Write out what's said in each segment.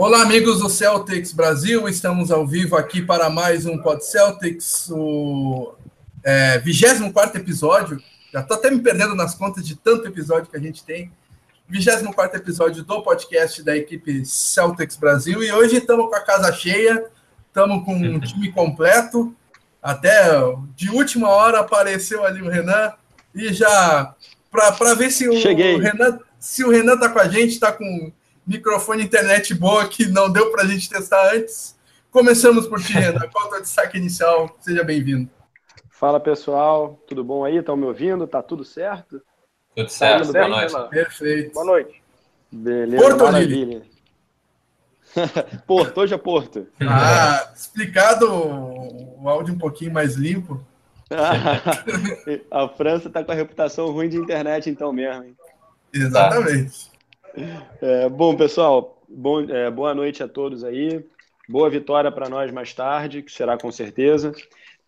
Olá, amigos do Celtics Brasil, estamos ao vivo aqui para mais um Pod Celtics, o é, 24 episódio. Já estou até me perdendo nas contas de tanto episódio que a gente tem. 24 episódio do podcast da equipe Celtics Brasil. E hoje estamos com a casa cheia, estamos com um time completo. Até de última hora apareceu ali o Renan. E já, para ver se o, Cheguei. o Renan se o Renan está com a gente, está com microfone internet boa que não deu para a gente testar antes. Começamos por ti, Renan. Qual é o teu destaque inicial? Seja bem-vindo. Fala pessoal, tudo bom aí? Estão me ouvindo? Tá tudo certo? Tudo certo, Tudo boa bem, noite. Renan? Perfeito. Boa noite. Beleza, Porto ou maravilha. Porto, hoje é Porto. Ah, explicado o áudio um pouquinho mais limpo. a França tá com a reputação ruim de internet então mesmo. hein? Exatamente. É, bom, pessoal, bom, é, boa noite a todos aí. Boa vitória para nós mais tarde, que será com certeza.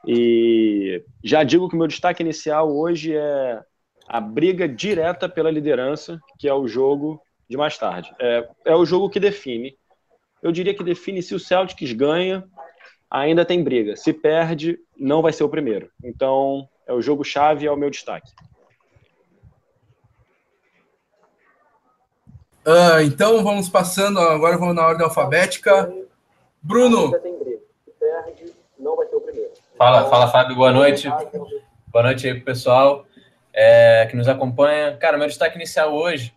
E já digo que o meu destaque inicial hoje é a briga direta pela liderança, que é o jogo de mais tarde. É, é o jogo que define. Eu diria que define se o Celtics ganha, ainda tem briga. Se perde, não vai ser o primeiro. Então, é o jogo chave, é o meu destaque. Ah, então vamos passando, agora vamos na ordem alfabética. Bruno, Fala, fala, Fábio, boa noite. Boa noite aí pro pessoal é, que nos acompanha. Cara, meu destaque inicial hoje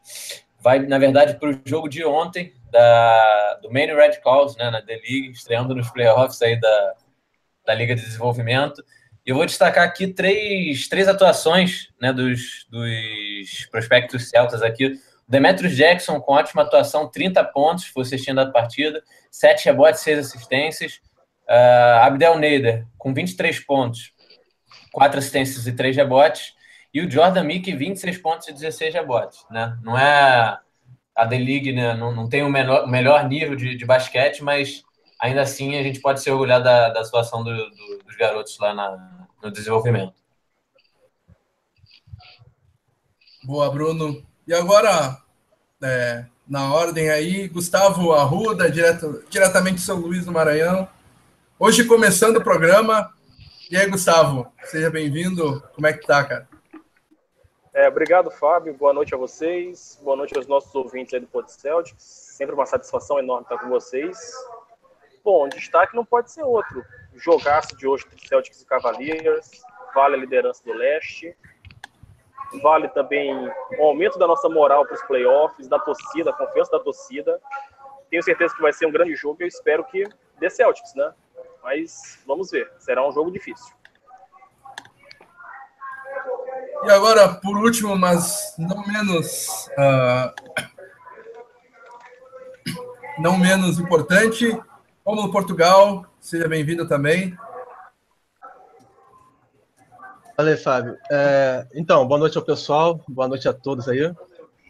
vai, na verdade, para o jogo de ontem da, do Maine Red Calls, né, na The League, estreando nos playoffs aí da, da Liga de Desenvolvimento. E eu vou destacar aqui três, três atuações né, dos, dos prospectos celtas aqui. Demetrius Jackson com ótima atuação, 30 pontos, foi assistindo a partida, 7 rebotes, 6 assistências. Uh, Abdel Neider com 23 pontos, 4 assistências e 3 rebotes. E o Jordan Mickey, 26 pontos e 16 rebotes. Né? Não é a D-League, né? não, não tem o melhor nível de, de basquete, mas ainda assim a gente pode se orgulhar da, da situação do, do, dos garotos lá na, no desenvolvimento. boa, Bruno. E agora, é, na ordem aí, Gustavo Arruda, direto, diretamente de São Luís do Maranhão. Hoje começando o programa. E aí, Gustavo, seja bem-vindo. Como é que tá, cara? É, obrigado, Fábio. Boa noite a vocês. Boa noite aos nossos ouvintes aí do Pod Celtics. Sempre uma satisfação enorme estar com vocês. Bom, destaque não pode ser outro. Jogaço de hoje entre Celtics e Cavaliers. Vale a liderança do leste. Vale também o aumento da nossa moral para os playoffs, da torcida, a confiança da torcida. Tenho certeza que vai ser um grande jogo eu espero que dê Celtics, né? Mas vamos ver. Será um jogo difícil. E agora, por último, mas não menos ah, não menos importante, Romulo Portugal, seja bem-vindo também. Valeu, Fábio. É, então, boa noite ao pessoal, boa noite a todos aí.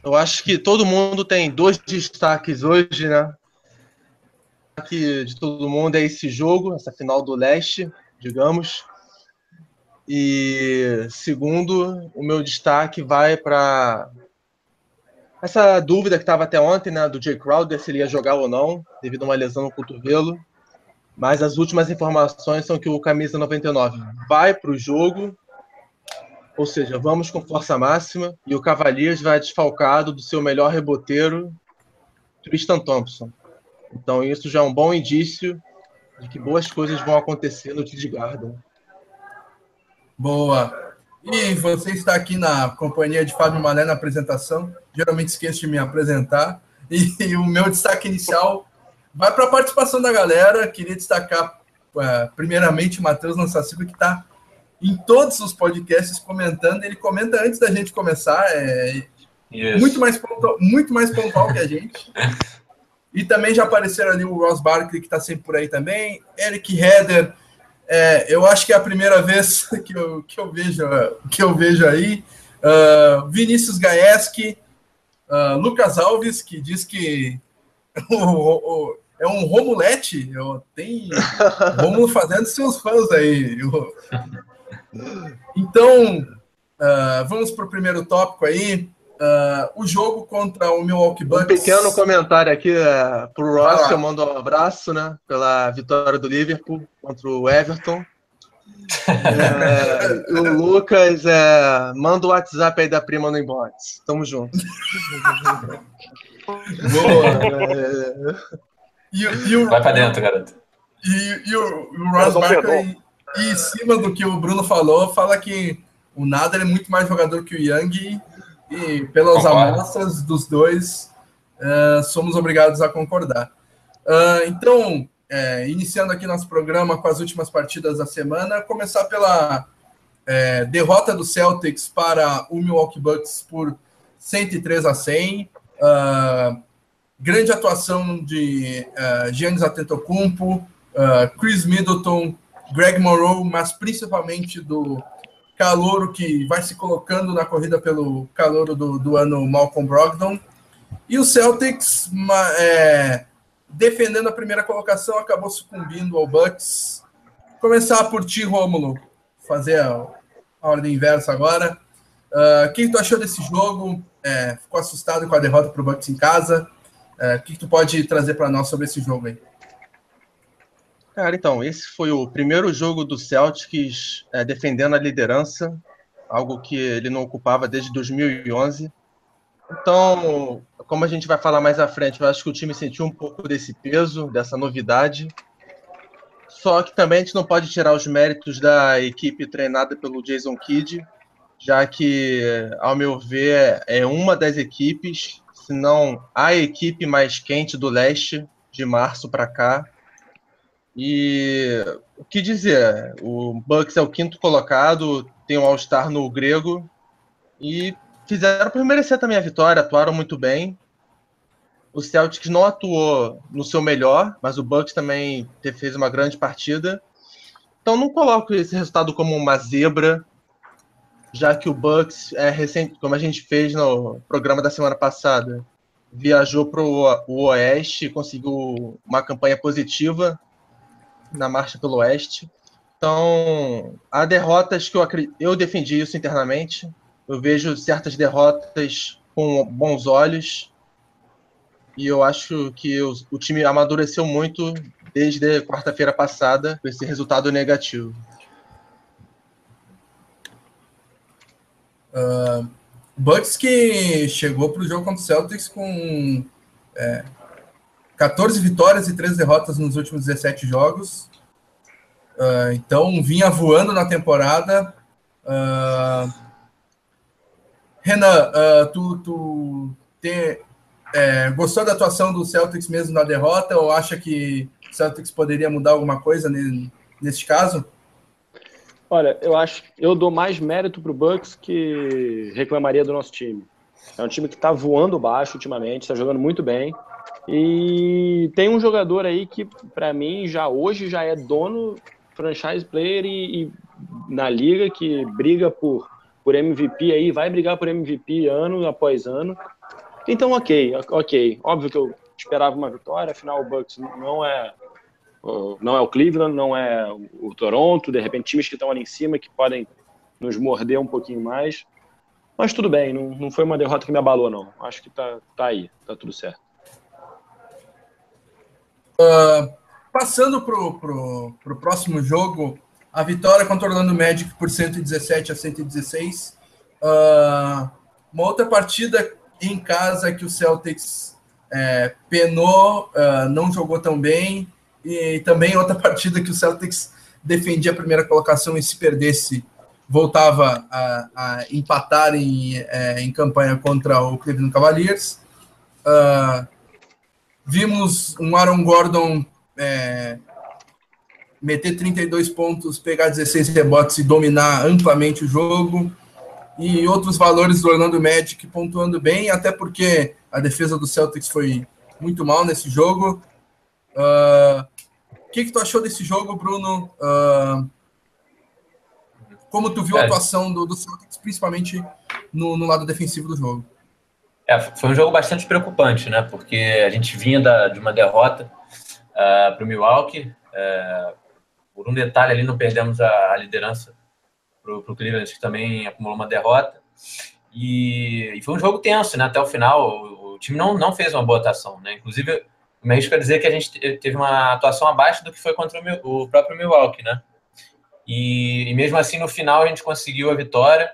Eu acho que todo mundo tem dois destaques hoje, né? Destaque de todo mundo é esse jogo, essa final do leste, digamos. E segundo, o meu destaque vai para essa dúvida que estava até ontem, né, do Jay Crowder, se ele ia jogar ou não, devido a uma lesão no cotovelo. Mas as últimas informações são que o camisa 99 vai para o jogo, ou seja, vamos com força máxima, e o Cavaliers vai desfalcado do seu melhor reboteiro, Tristan Thompson. Então isso já é um bom indício de que boas coisas vão acontecer no Tid Garden. Boa. E você está aqui na companhia de Fábio Malé na apresentação. Geralmente esqueço de me apresentar. E, o meu destaque inicial vai para a participação da galera. Queria destacar, uh, primeiramente, o Matheus Lançacico, que está em todos os podcasts comentando. Ele comenta antes da gente começar. É Isso. muito mais, pontual, muito mais pontual que a gente. E também já apareceram ali o Ross Barkley, que está sempre por aí também. Eric Heder. É, eu acho que é a primeira vez que eu, que eu, vejo, que eu vejo aí. Uh, Vinícius Gaeski, uh, Lucas Alves, que diz que o, o, é um Romulete. Eu, tem Romulo fazendo seus fãs aí. Eu, então, uh, vamos para o primeiro tópico aí. Uh, o jogo contra o Milwaukee Bucks. Um pequeno comentário aqui uh, pro Ross, que eu mando um abraço, né? Pela vitória do Liverpool contra o Everton. é, o Lucas é, manda o WhatsApp aí da prima no inbox. Tamo junto. Boa. É... E, e o, Vai pra dentro, garoto. E, e o, o Ross Barkley, em cima do que o Bruno falou, fala que o Nader é muito mais jogador que o Young e pelas Concordo. amostras dos dois, uh, somos obrigados a concordar. Uh, então, é, iniciando aqui nosso programa com as últimas partidas da semana, começar pela é, derrota do Celtics para o Milwaukee Bucks por 103 a 100. Uh, grande atuação de uh, Giannis Antetokounmpo, uh, Chris Middleton, Greg Monroe, mas principalmente do calouro que vai se colocando na corrida pelo calouro do, do ano Malcolm Brogdon. E o Celtics, é, defendendo a primeira colocação, acabou sucumbindo ao Bucks. Começar por ti, Rômulo, fazer a, a ordem inversa agora. Uh, o que tu achou desse jogo? É, ficou assustado com a derrota para o Bucks em casa? É, o que tu pode trazer para nós sobre esse jogo aí? Cara, então, esse foi o primeiro jogo do Celtics é, defendendo a liderança, algo que ele não ocupava desde 2011. Então, como a gente vai falar mais à frente, eu acho que o time sentiu um pouco desse peso, dessa novidade. Só que também a gente não pode tirar os méritos da equipe treinada pelo Jason Kidd, já que, ao meu ver, é uma das equipes, se não a equipe mais quente do leste, de março para cá e o que dizer? O Bucks é o quinto colocado, tem um All-Star no grego e fizeram por merecer também a vitória, atuaram muito bem. O Celtics não atuou no seu melhor, mas o Bucks também fez uma grande partida. Então não coloco esse resultado como uma zebra, já que o Bucks é recente, como a gente fez no programa da semana passada, viajou para o Oeste, conseguiu uma campanha positiva na marcha pelo Oeste. Então, há derrotas que eu, eu defendi isso internamente. Eu vejo certas derrotas com bons olhos. E eu acho que o, o time amadureceu muito desde quarta-feira passada com esse resultado negativo. Uh, Bucks que chegou para o jogo contra o Celtics com é, 14 vitórias e 3 derrotas nos últimos 17 jogos. Uh, então, vinha voando na temporada. Uh, Renan, uh, tu, tu te, é, gostou da atuação do Celtics mesmo na derrota ou acha que o Celtics poderia mudar alguma coisa nesse, nesse caso? Olha, eu acho eu dou mais mérito para o Bucks que reclamaria do nosso time. É um time que está voando baixo ultimamente, está jogando muito bem. E tem um jogador aí que, para mim, já hoje já é dono, franchise player e, e, na liga que briga por, por MVP aí, vai brigar por MVP ano após ano. Então, ok, ok. Óbvio que eu esperava uma vitória, afinal o Bucks não é não é o Cleveland, não é o Toronto, de repente times que estão ali em cima que podem nos morder um pouquinho mais. Mas tudo bem, não, não foi uma derrota que me abalou, não. Acho que tá, tá aí, tá tudo certo. Uh, passando para o próximo jogo, a vitória contra o Orlando Magic por 117 a 116. Uh, uma outra partida em casa que o Celtics é, penou, uh, não jogou tão bem, e também outra partida que o Celtics defendia a primeira colocação e se perdesse, voltava a, a empatar em, é, em campanha contra o Cleveland Cavaliers. Uh, Vimos um Aaron Gordon é, meter 32 pontos, pegar 16 rebotes e dominar amplamente o jogo. E outros valores do Orlando Magic pontuando bem, até porque a defesa do Celtics foi muito mal nesse jogo. Uh, o que, que tu achou desse jogo, Bruno? Uh, como tu viu a é. atuação do, do Celtics, principalmente no, no lado defensivo do jogo? É, foi um jogo bastante preocupante, né? Porque a gente vinha da, de uma derrota uh, é, para o Milwaukee. Uh, por um detalhe ali, não perdemos a, a liderança para o Cleveland, que também acumulou uma derrota. E, e, foi um jogo tenso, né? Até o final, o, o, time não, não fez uma boa atuação, né? Inclusive, me arrisco a dizer que a gente teve uma atuação abaixo do que foi contra o, o próprio Milwaukee, né? E, e, mesmo assim, no final, a gente conseguiu a vitória.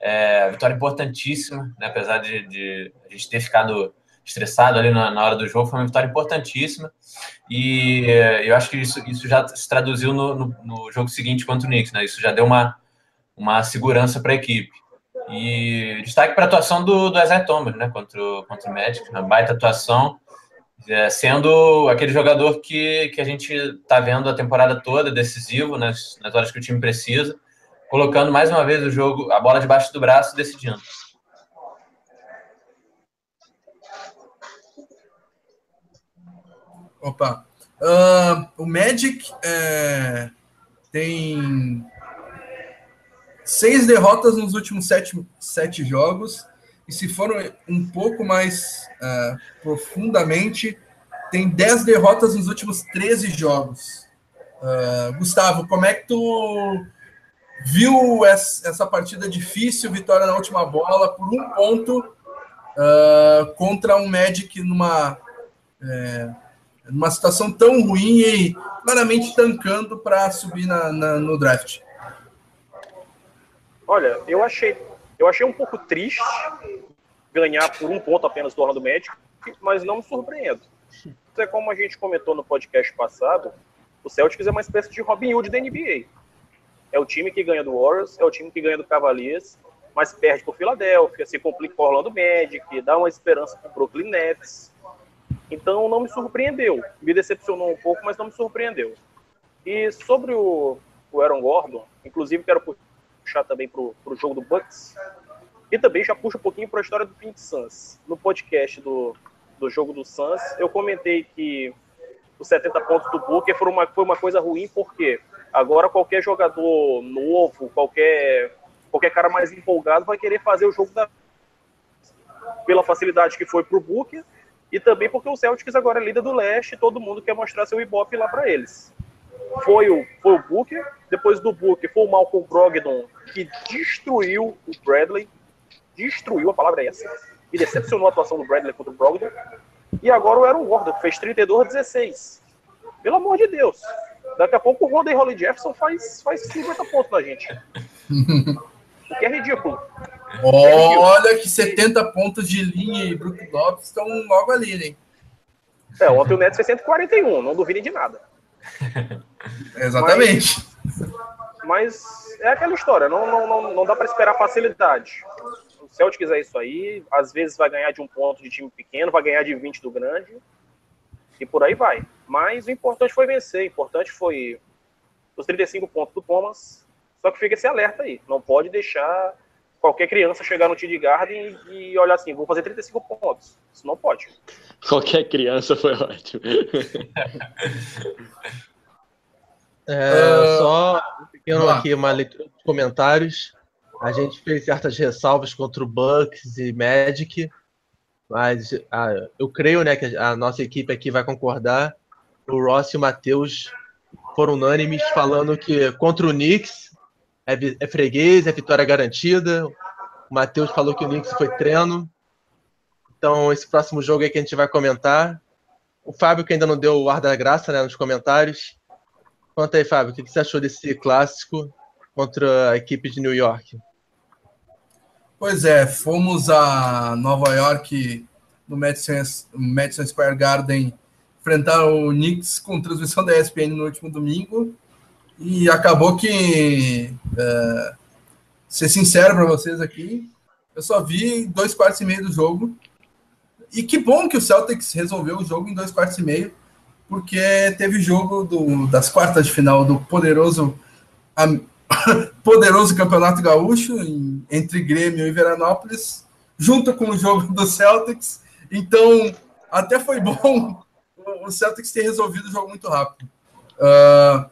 É, vitória importantíssima, né? apesar de, de, a gente ter ficado estressado ali na, na, hora do jogo, foi uma vitória importantíssima. E eu acho que isso, isso já se traduziu no, no, no jogo seguinte contra o Knicks, né? Isso já deu uma, uma segurança para a equipe. E destaque para a atuação do, do Isaiah Thomas, né? Contra, o, contra o Magic, uma baita atuação é, sendo aquele jogador que, que a gente está vendo a temporada toda, decisivo nas, nas horas que o time precisa, colocando mais uma vez o jogo, a bola debaixo do braço decidindo. Opa. Uh, o Magic é, tem seis derrotas nos últimos sete, sete jogos e se for um pouco mais uh, profundamente, tem 10 derrotas nos últimos 13 jogos. Uh, Gustavo, como é que tu viu essa partida difícil, vitória na última bola, por um ponto, uh, contra um Magic numa, é, numa situação tão ruim e claramente tancando para subir na, na, no draft? Olha, eu achei eu achei um pouco triste ganhar por um ponto apenas do Orlando Magic, mas não me surpreendo. É como a gente comentou no podcast passado, o Celtics é uma espécie de Robin Hood da NBA. É o time que ganha do Warriors, é o time que ganha do Cavaliers, mas perde por Filadélfia, se complica com o Orlando Magic, dá uma esperança para o Brooklyn Nets. Então não me surpreendeu. Me decepcionou um pouco, mas não me surpreendeu. E sobre o, o Aaron Gordon, inclusive quero puxar também para o jogo do Bucks. E também já puxa um pouquinho para a história do Phoenix Suns. No podcast do, do jogo do Suns, eu comentei que os 70 pontos do Booker foram uma, foi uma coisa ruim, porque agora qualquer jogador novo, qualquer, qualquer cara mais empolgado vai querer fazer o jogo da pela facilidade que foi para o Booker e também porque o Celtics agora é líder do leste todo mundo quer mostrar seu ibope lá para eles foi o, foi o Booker, depois do Booker foi o Malcolm Brogdon, que destruiu o Bradley, destruiu, a palavra é essa, e decepcionou a atuação do Bradley contra o Brogdon, e agora o Aaron Gordon, que fez 32 a 16. Pelo amor de Deus. Daqui a pouco o Rodney Holly Jefferson faz, faz 50 pontos na gente. o que é ridículo. Olha que 70 pontos de linha e Brook Lopes estão logo ali, hein? É, ontem o Nets fez 141, não duvidem de nada. Exatamente. Mas, mas, é aquela história, não, não, não, não dá para esperar facilidade. O Celtics é isso aí, às vezes vai ganhar de um ponto de time pequeno, vai ganhar de 20 do grande, e por aí vai. Mas o importante foi vencer, o importante foi os 35 pontos do Thomas, só que fica esse alerta aí, não pode deixar qualquer criança chegar no TD Garden e olhar assim, vou fazer 35 pontos. Isso não pode. Qualquer criança foi ótimo. É, uh, só pequeno aqui uma leitura de comentários. A gente fez certas ressalvas contra o Bucks e Magic, mas ah, eu creio né, que a nossa equipe aqui vai concordar. O Ross e o Matheus foram unânimes falando que contra o Knicks é, é freguês, é vitória garantida. O Matheus falou que o Knicks foi treino. Então, esse próximo jogo aí que a gente vai comentar. O Fábio, que ainda não deu o ar da graça né, nos comentários. Conta aí, Fábio, o que você achou desse clássico contra a equipe de New York? Pois é, fomos a Nova York, no Madison, Madison Square Garden, enfrentar o Knicks com transmissão da ESPN no último domingo. E acabou que, é, ser sincero para vocês aqui, eu só vi dois quartos e meio do jogo. E que bom que o Celtics resolveu o jogo em dois quartos e meio, porque teve jogo do, das quartas de final do poderoso a, poderoso Campeonato Gaúcho em, entre Grêmio e Veranópolis, junto com o jogo do Celtics. Então, até foi bom o Celtics ter resolvido o jogo muito rápido. Uh,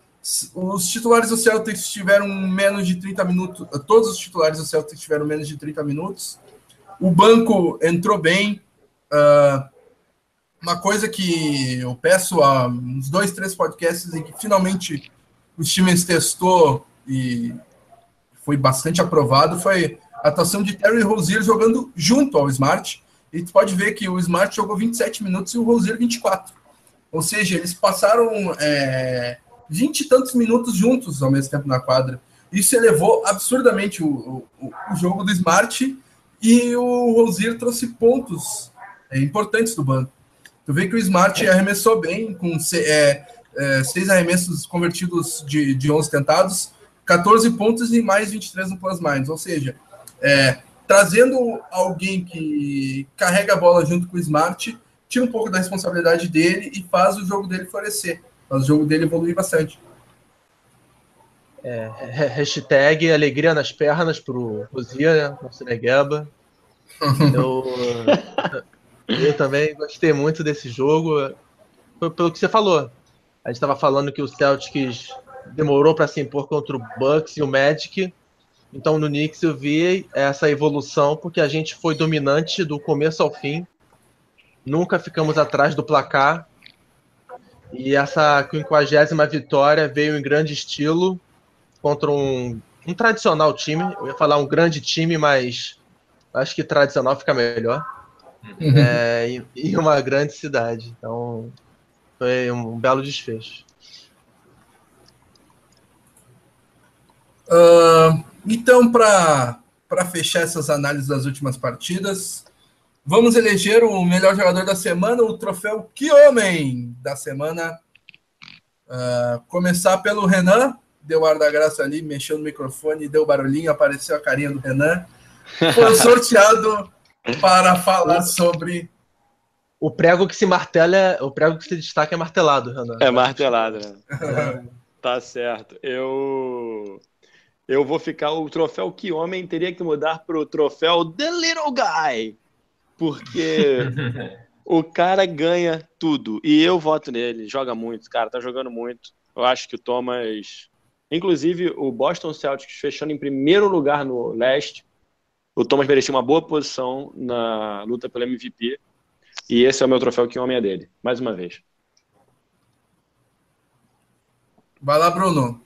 os titulares do Celtics tiveram menos de 30 minutos. Todos os titulares do Celtics tiveram menos de 30 minutos. O banco entrou bem. Uh, uma coisa que eu peço a uns dois, três podcasts e que finalmente os times testou e foi bastante aprovado foi a atuação de Terry Rozier jogando junto ao Smart. E tu pode ver que o Smart jogou 27 minutos e o Rozier 24. Ou seja, eles passaram é, 20 e tantos minutos juntos ao mesmo tempo na quadra. Isso elevou absurdamente o, o, o jogo do Smart e o Rozier trouxe pontos é, importantes do banco. Tu vê que o Smart arremessou bem, com é, é, seis arremessos convertidos de, de 11 tentados, 14 pontos e mais 23 no plus minus. Ou seja, é, trazendo alguém que carrega a bola junto com o Smart, tira um pouco da responsabilidade dele e faz o jogo dele florescer, faz o jogo dele evoluir bastante. É, hashtag alegria nas pernas pro Rosia, né? Nosso Negueba. Eu, eu também gostei muito desse jogo. Foi pelo que você falou. A gente estava falando que o Celtics demorou para se impor contra o Bucks e o Magic. Então no Knicks eu vi essa evolução porque a gente foi dominante do começo ao fim. Nunca ficamos atrás do placar. E essa quinquagésima vitória veio em grande estilo contra um, um tradicional time. Eu ia falar um grande time, mas acho que tradicional fica melhor. Uhum. É, e, e uma grande cidade. Então foi um belo desfecho. Uh, então, para fechar essas análises das últimas partidas, vamos eleger o melhor jogador da semana, o troféu Que Homem da semana. Uh, começar pelo Renan, deu ar da graça ali, mexeu no microfone, deu barulhinho, apareceu a carinha do Renan. Foi sorteado para falar sobre. O prego que se martela, o prego que se destaca é martelado, Renan. É martelado, né? tá certo. Eu eu vou ficar. O troféu Que Homem teria que mudar para o troféu The Little Guy. Porque o cara ganha tudo. E eu voto nele. Joga muito, cara. Tá jogando muito. Eu acho que o Thomas. Inclusive, o Boston Celtics fechando em primeiro lugar no leste. O Thomas merecia uma boa posição na luta pelo MVP. E esse é o meu troféu Que Homem é dele. Mais uma vez. Vai lá, Bruno.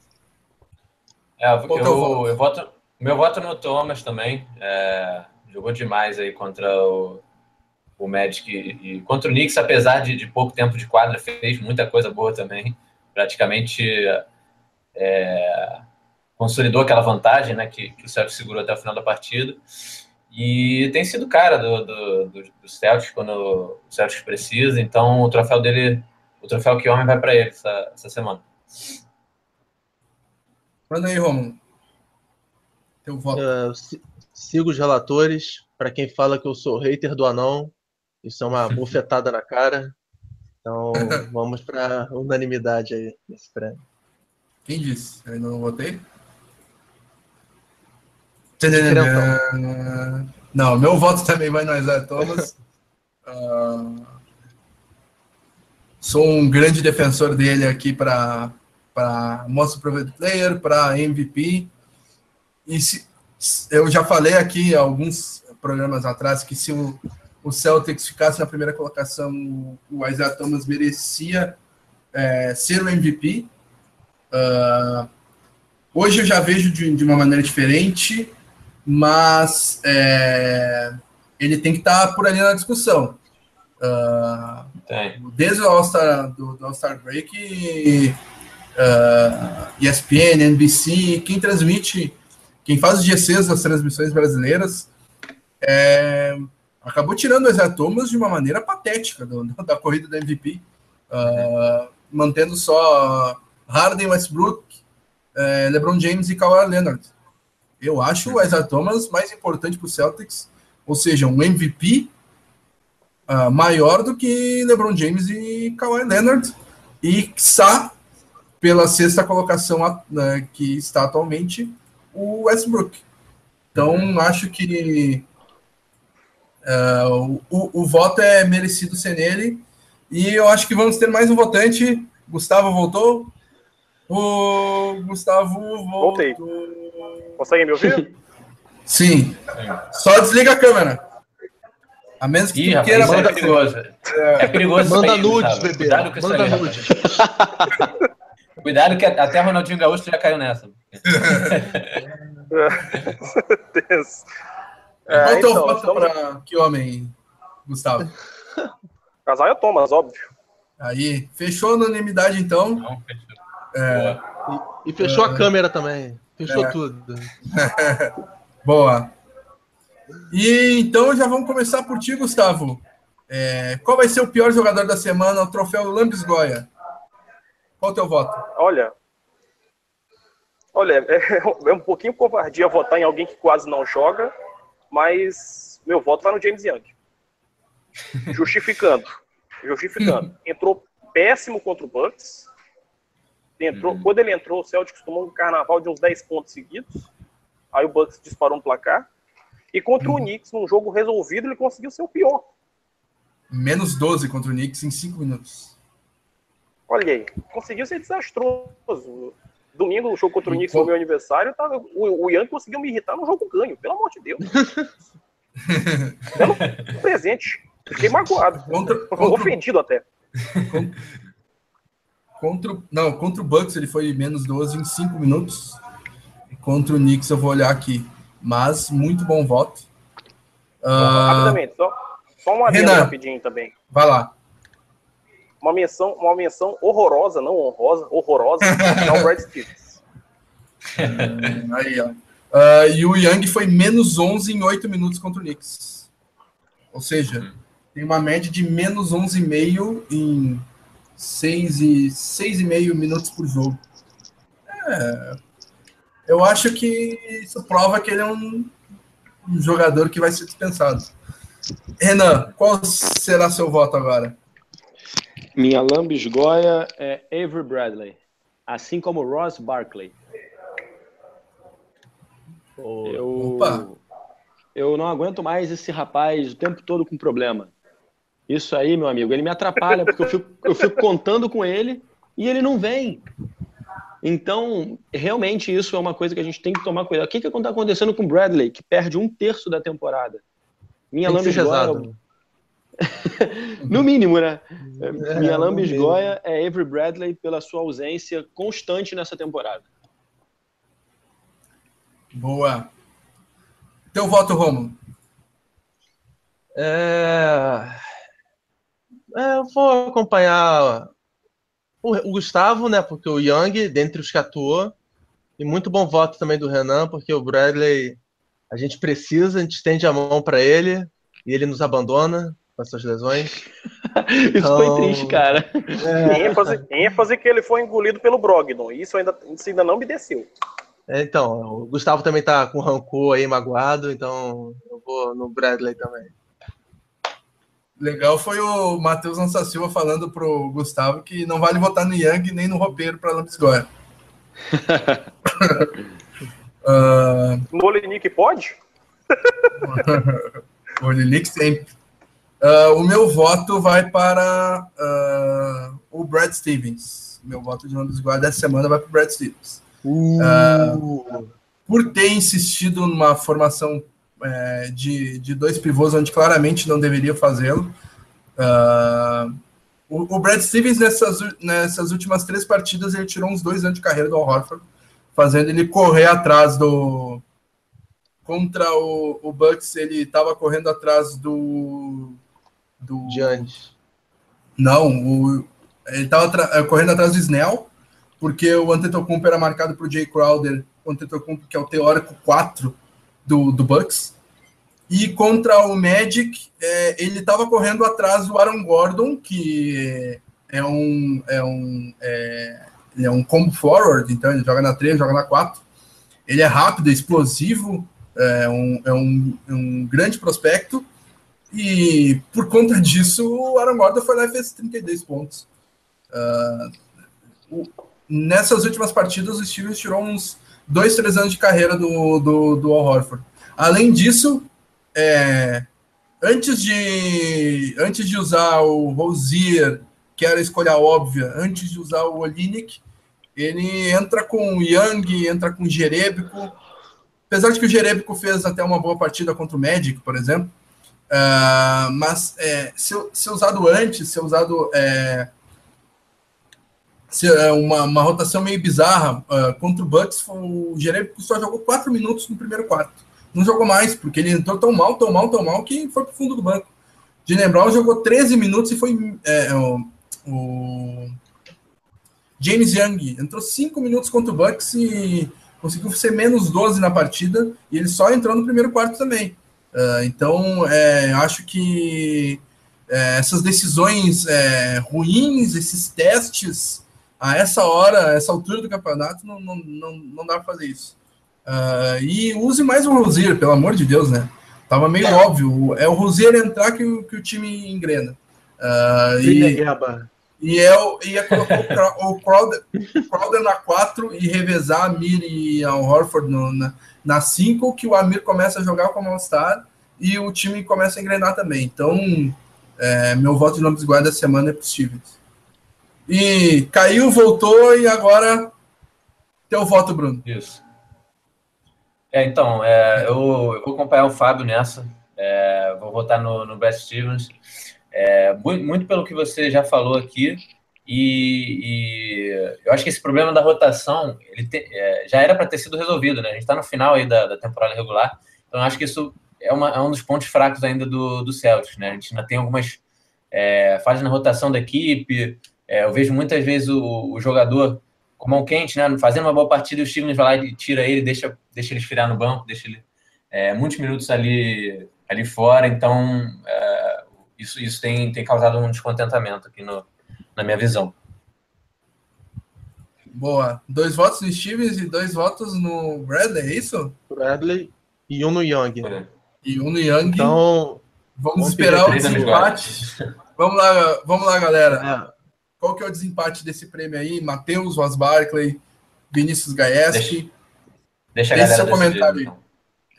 É, eu, eu, eu, voto, meu voto no Thomas também. É, jogou demais aí contra o, o Magic e, e contra o Knicks, apesar de, de, pouco tempo de quadra, fez muita coisa boa também. Praticamente é, consolidou aquela vantagem né, que, que o Celtics segurou até o final da partida. E tem sido cara do, do, do, do Celtics quando o Celtics precisa, então o troféu dele, o troféu que homem vai para ele essa, essa semana. Manda aí, Romulo. Teu voto. Uh, sigo os relatores. Para quem fala que eu sou hater do anão, isso é uma bufetada na cara. Então, vamos para unanimidade aí nesse prêmio. Quem disse? Eu ainda não votei? Não, meu voto também vai no Isaiah Thomas. Uh, sou um grande defensor dele aqui para para Most Improved Player, para MVP. E se, eu já falei aqui alguns programas atrás que se o, o Celtics ficasse na primeira colocação, o Isaiah Thomas merecia é, ser o MVP. Uh, ah, hoje eu já vejo de, de uma maneira diferente, mas é, ele tem que estar tá por ali na discussão. Uh, desde o All-Star do, do All-Star Break, uh, ESPN, NBC, quem transmite, quem faz os GCs das transmissões brasileiras, é, acabou tirando o Isaiah Thomas de uma maneira patética do, da corrida da MVP, uh, ah, mantendo só Harden, Westbrook, uh, LeBron James e Kawhi Leonard. Eu acho o Isaiah Thomas mais importante para o Celtics, ou seja, um MVP uh, maior do que LeBron James e Kawhi Leonard, e quiçá pela sexta colocação né, que está atualmente o Westbrook. Então, acho que uh, o, o voto é merecido ser nele. E eu acho que vamos ter mais um votante. Gustavo voltou? O Gustavo voltou. Voltei. Consegue me ouvir? Sim. Só desliga a câmera. A menos que Ih, tu queira. Manda... É perigoso. É, perigoso. Manda nudes, bebê. Cuidado com Manda nudes. Cuidado que até Ronaldinho Gaúcho já caiu nessa. É, Qual é o teu então, voto estamos... para que homem, Gustavo? Casal é Thomas, óbvio. Aí, fechou a unanimidade então. Não, fechou. É, e, e, fechou é, a câmera também. Fechou é. tudo. Boa. E então já vamos começar por ti, Gustavo. É, qual vai ser o pior jogador da semana, o troféu Lambis Goya? Qual o teu voto? Olha, olha, é, é, um pouquinho covardia votar em alguém que quase não joga, mas meu voto vai no James Young. Justificando. Justificando. Entrou péssimo contra o Bucks. Entrou, uhum. Quando ele entrou, o Celtics tomou um carnaval de uns 10 pontos seguidos. Aí o Bucks disparou no placar. E contra uhum. o Knicks, num jogo resolvido, ele conseguiu ser o pior. Menos 12 contra o Knicks em 5 minutos. Olha aí, conseguiu ser desastroso. Domingo, o jogo contra o Knicks no meu aniversário, tava, o, o Ian conseguiu me irritar no jogo ganho, pelo amor de Deus. Belo presente. Fiquei magoado. Contra, contra, Ofendido até. Contra, não, contra o Bucks ele foi menos 12 em 5 minutos. Contra o Knicks eu vou olhar aqui. Mas muito bom voto. Uh... Rapidamente, só, só uma adendo rapidinho também. Vai lá. Uma menção, uma menção horrorosa, não honrosa, horrorosa, é o Brad Stevens. aí, ó. Uh, e o Young foi menos 11 em 8 minutos contra o Knicks. Ou seja, tem uma média de menos 11,5 em 6 e 6,5 minutos por jogo. É, eu acho que isso prova que ele é um, um jogador que vai ser dispensado. Renan, qual será seu voto agora? Minha lambisgoia é Avery Bradley, assim como Ross Barkley. Eu, Opa. eu não aguento mais esse rapaz o tempo todo com problema. Isso aí, meu amigo, ele me atrapalha porque eu fico, eu fico contando com ele e ele não vem. Então, realmente, isso é uma coisa que a gente tem que tomar cuidado. O que está acontecendo com o Bradley, que perde um terço da temporada? Minha lambisgoia... no mínimo, né? É, Minha lambisgoia é Avery Bradley pela sua ausência constante nessa temporada. Boa. Teu voto, Romulo? É... é... eu vou acompanhar o, o, Gustavo, né? Porque o Young, dentre os que atuou. E muito bom voto também do Renan, porque o Bradley a gente precisa, a gente estende a mão para ele e ele nos abandona com essas lesões. Isso então, foi triste, cara. É... ênfase, ênfase que ele foi engolido pelo Brogdon. Isso ainda, isso ainda não me desceu. É, então, o Gustavo também tá com rancor aí, magoado, então eu vou no Bradley também. Legal foi o Matheus Lança Silva falando pro Gustavo que não vale votar no Yang nem no roupeiro para Lambisgoia. uh... Molinick pode? Molinick sempre. Uh, o meu voto vai para uh, o Brad Stevens. Meu voto de Lambisgoia dessa semana vai para o Brad Stevens. Uh. por ter insistido numa formação é, de, de dois pivôs onde claramente não deveria fazê-lo. O, o, Brad Stevens, nessas, nessas últimas três partidas, ele tirou uns dois anos de carreira do Al Horford, fazendo ele correr atrás do. Contra o, o Bucks, ele estava correndo atrás do. Do Giannis. Não, o, ele estava correndo atrás do Snell, porque o Antetokounmpo era marcado por Jay Crowder, o Antetokounmpo que é o teórico 4 do, do Bucks. E contra o Magic, é, ele estava correndo atrás do Aaron Gordon, que é um, é um, é, ele é um combo forward, então ele joga na 3, joga na 4. Ele é rápido, explosivo, é um, é um, é um grande prospecto. E por conta disso, o Aaron Gordon foi lá e fez 32 pontos. Uh, o, nessas últimas partidas, o Stevens tirou uns dois, três anos de carreira do, do, do Al Horford. Além disso, é, antes, de, antes de usar o Rosier, que era a escolha óbvia, antes de usar o Olinick, ele entra com o Young, entra com o Jerebico. Apesar de que o Jerebico fez até uma boa partida contra o Magic, por exemplo. Uh, mas é, se, se usado antes, se usado é, é uma, uma rotação meio bizarra. Uh, contra o Bucks, o Jerebico só jogou quatro minutos no primeiro quarto. Não jogou mais, porque ele entrou tão mal, tão mal, tão mal, que foi pro fundo do banco. Jalen Brown jogou 13 minutos e foi é, o, o, James Young entrou 5 minutos contra o Bucks e conseguiu ser menos 12 na partida, e ele só entrou no primeiro quarto também. Uh, então, é, acho que é, essas decisões é, ruins, esses testes, a essa hora, essa altura do campeonato, não, não, não, não dá para fazer isso. Uh, e use mais o Rosier, pelo amor de Deus, né? Tava meio óbvio. É o Rosier entrar que, o, que o time engrena. Uh, e, e, é, e é colocar o Crowder, Crowder na 4 e revezar a Mir e a Horford no, na 5, que o Amir começa a jogar como All-Star e o time começa a engrenar também. Então, é, meu voto de nomes iguais da semana é possível. E caiu, voltou e agora teu voto, Bruno. Isso. É, então, é, eu, eu, vou acompanhar o Fábio nessa. É, vou votar no, no Brad Stevens. É, muito, muito, pelo que você já falou aqui. E, e eu acho que esse problema da rotação ele te, é, já era para ter sido resolvido, né? A gente está no final aí da, da, temporada regular. Então, acho que isso é, uma, é, um dos pontos fracos ainda do, do Celtics, né? A gente ainda tem algumas é, falhas na rotação da equipe. É, eu vejo muitas vezes o, o jogador com mão quente, né? Fazendo uma boa partida, o Stevens vai lá e tira ele, deixa, deixa ele esfriar no banco, deixa ele é, muitos minutos ali, ali fora. Então, é, isso, isso tem, tem causado um descontentamento aqui no, na minha visão. Boa. Dois votos no Stevens e dois votos no Bradley, é isso? Bradley e um no Young. É. E um no Young. Então, vamos, vamos esperar o desempate. Vamos lá, vamos lá, galera. É. Qual que é o desempate desse prêmio aí? Matheus, Ross Barkley, Vinícius Gaeski. Deixa, deixa a Deixe seu comentário aí. Então.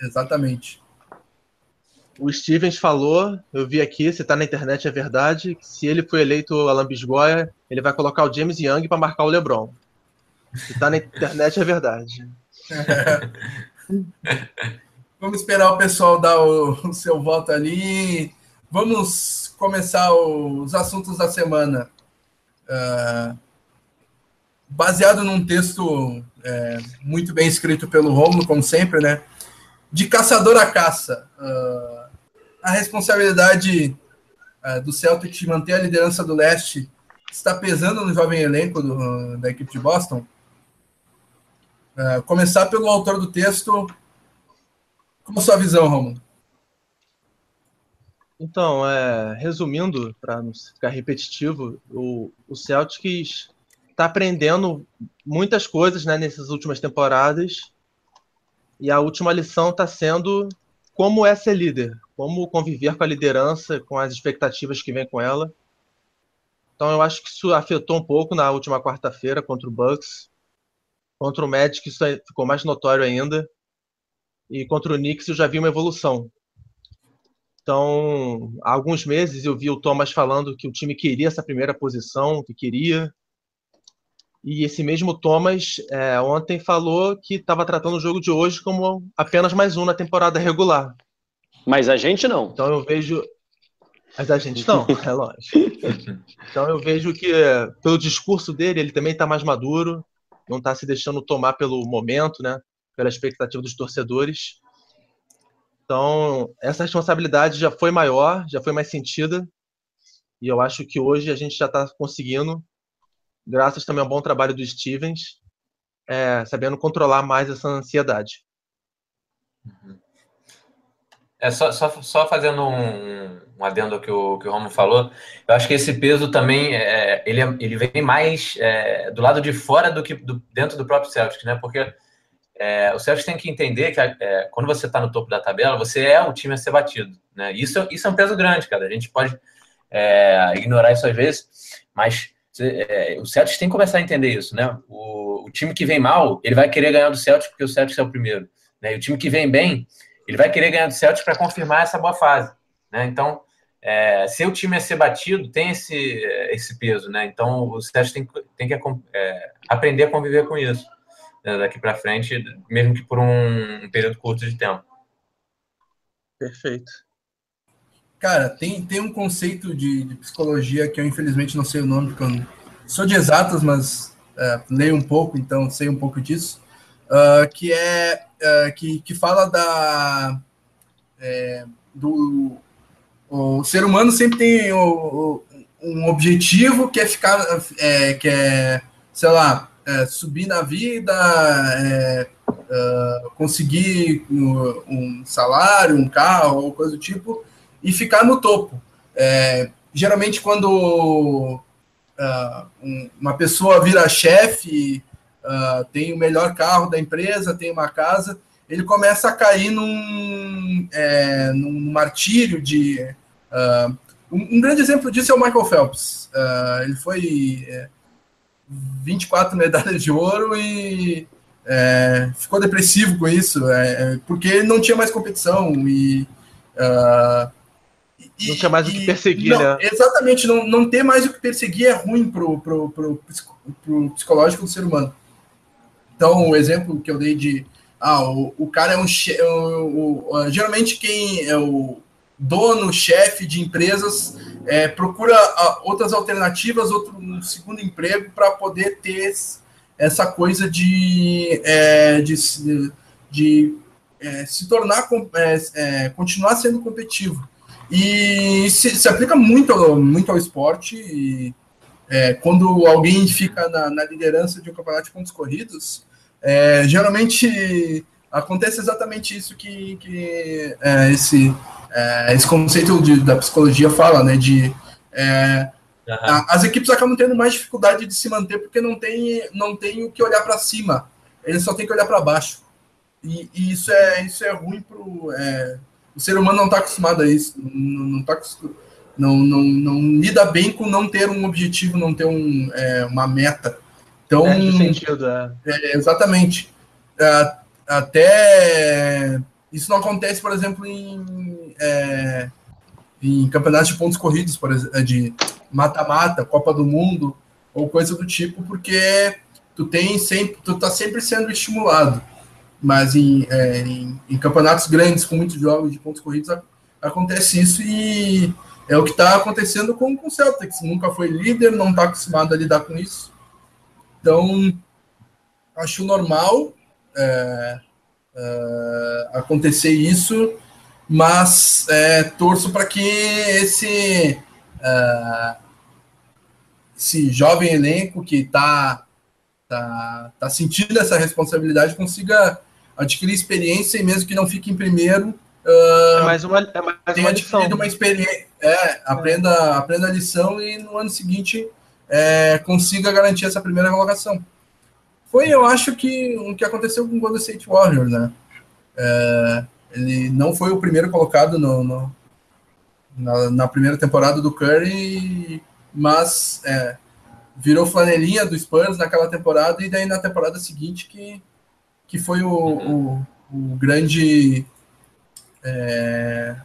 Exatamente. O Stevens falou, eu vi aqui, se tá na internet é verdade, que se ele for eleito Alan Bisgoia, ele vai colocar o James Young para marcar o LeBron. Se tá na internet é verdade. Vamos esperar o pessoal dar o, o seu voto ali. Vamos começar os assuntos da semana. Uh, baseado num texto é, muito bem escrito pelo Romulo, como sempre, né? De caçador a caça. Uh, a responsabilidade uh, do Celtic de manter a liderança do leste está pesando no jovem elenco do, da equipe de Boston. começar pelo autor do texto. A sua visão, Romulo? Então, é, resumindo, para não ficar repetitivo, o, o Celtics está aprendendo muitas coisas né, nessas últimas temporadas. E a última lição está sendo como é ser líder, como conviver com a liderança, com as expectativas que vem com ela. Então eu acho que isso afetou um pouco na última quarta-feira contra o Bucks. Contra o Magic isso ficou mais notório ainda. E contra o Knicks eu já vi uma evolução. Então, há alguns meses eu vi o Thomas falando que o time queria essa primeira posição, que queria. E esse mesmo Thomas é, ontem falou que estava tratando o jogo de hoje como apenas mais um na temporada regular. Mas a gente não. Então eu vejo. Mas a gente não, é lógico. Então eu vejo que, pelo discurso dele, ele também está mais maduro, não está se deixando tomar pelo momento, né? Pela expectativa dos torcedores. Então, essa responsabilidade já foi maior, já foi mais sentida. E eu acho que hoje a gente já está conseguindo, graças também ao bom trabalho do Stevens, é, sabendo controlar mais essa ansiedade. É só, só, só fazendo um, um adendo ao que o, que o Romo falou, eu acho que esse peso também é, ele, é, ele vem mais é, do lado de fora do que do, dentro do próprio Celtic, né? Porque é, o Celtics tem que entender que é, quando você está no topo da tabela, você é o time a ser batido. Né? Isso, isso é um peso grande, cara. A gente pode é, ignorar isso às vezes, mas é, o Celtics tem que começar a entender isso. Né? O, o, time que vem mal, ele vai querer ganhar do Celtics porque o Celtics é o primeiro. Né? E o time que vem bem, ele vai querer ganhar do Celtics para confirmar essa boa fase. Né? Então, é, se o time é ser batido, tem esse, esse peso. Né? Então, o Celtics tem, tem que é, aprender a conviver com isso. Né, daqui para frente, mesmo que por um período curto de tempo. Perfeito. Cara, tem, tem um conceito de, de psicologia que eu infelizmente não sei o nome, porque eu sou de exatas, mas uh, leio um pouco, então sei um pouco disso, uh, que é que, que fala da é, do o ser humano sempre tem o, o, um objetivo que é ficar, é, que é, sei lá, é, subir na vida, é, uh, conseguir um, um, salário, um carro, ou coisa do tipo, e ficar no topo. É, geralmente, quando uh, um, uma pessoa vira chefe, uh, tem o melhor carro da empresa, tem uma casa, ele começa a cair num, é, num martírio de. Uh, um, um, grande exemplo disso é o Michael Phelps. Ele foi é, 24 medalhas de ouro e é, ficou depressivo com isso, é, é, porque não tinha mais competição e. Uh, não tinha mais e, o que perseguir, não, né? Exatamente, não, não ter mais o que perseguir é ruim pro, pro, pro, pro psicológico do ser humano. Então, o exemplo que eu dei de ah, o, o cara é um chefe. Geralmente, quem é o dono, chefe de empresas, é, procura ah, outras alternativas, outro um segundo emprego para poder ter essa coisa de, é, de, de é, se tornar, é, é, continuar sendo competitivo. E se, se, aplica muito, muito ao esporte. E, é, quando alguém fica na, na, liderança de um campeonato de pontos corridos, é, geralmente acontece exatamente isso que, que é, esse, é, esse conceito de, da psicologia fala, né? De uhum. a, as equipes acabam tendo mais dificuldade de se manter porque não tem, não tem o que olhar para cima, eles só tem que olhar para baixo. E, e, isso é isso é ruim para é, o ser humano não está acostumado a isso, não, não, tá, não, não, não lida bem com não ter um objetivo, não ter um, é, uma meta. Então, é, sentido, é. é exatamente. É, até isso não acontece, por exemplo, em, é, em campeonatos de pontos corridos, por exemplo, de mata-mata, Copa do Mundo ou coisa do tipo, porque tu tem sempre, tu tá sempre sendo estimulado. Mas em, é, em, em campeonatos grandes com muitos jogos de pontos corridos a, acontece isso e é o que está acontecendo com, com o Celtics. Nunca foi líder, não está acostumado a lidar com isso. Então, acho normal é, é, acontecer isso, mas é, torço para que esse, é, esse jovem elenco que está tá, tá sentindo essa responsabilidade consiga adquirir experiência e mesmo que não fique em primeiro, Uh, é mais uma, é mais tenha uma adquirido uma experiência, é, aprenda, aprenda a lição e no ano seguinte é, consiga garantir essa primeira colocação. Foi, eu acho que o que aconteceu com o Golden State Warriors, né? É, ele não foi o primeiro colocado no, no na, na, primeira temporada do Curry, mas é, virou flanelinha do Spurs naquela temporada e daí na temporada seguinte que, que foi o, o, o grande é,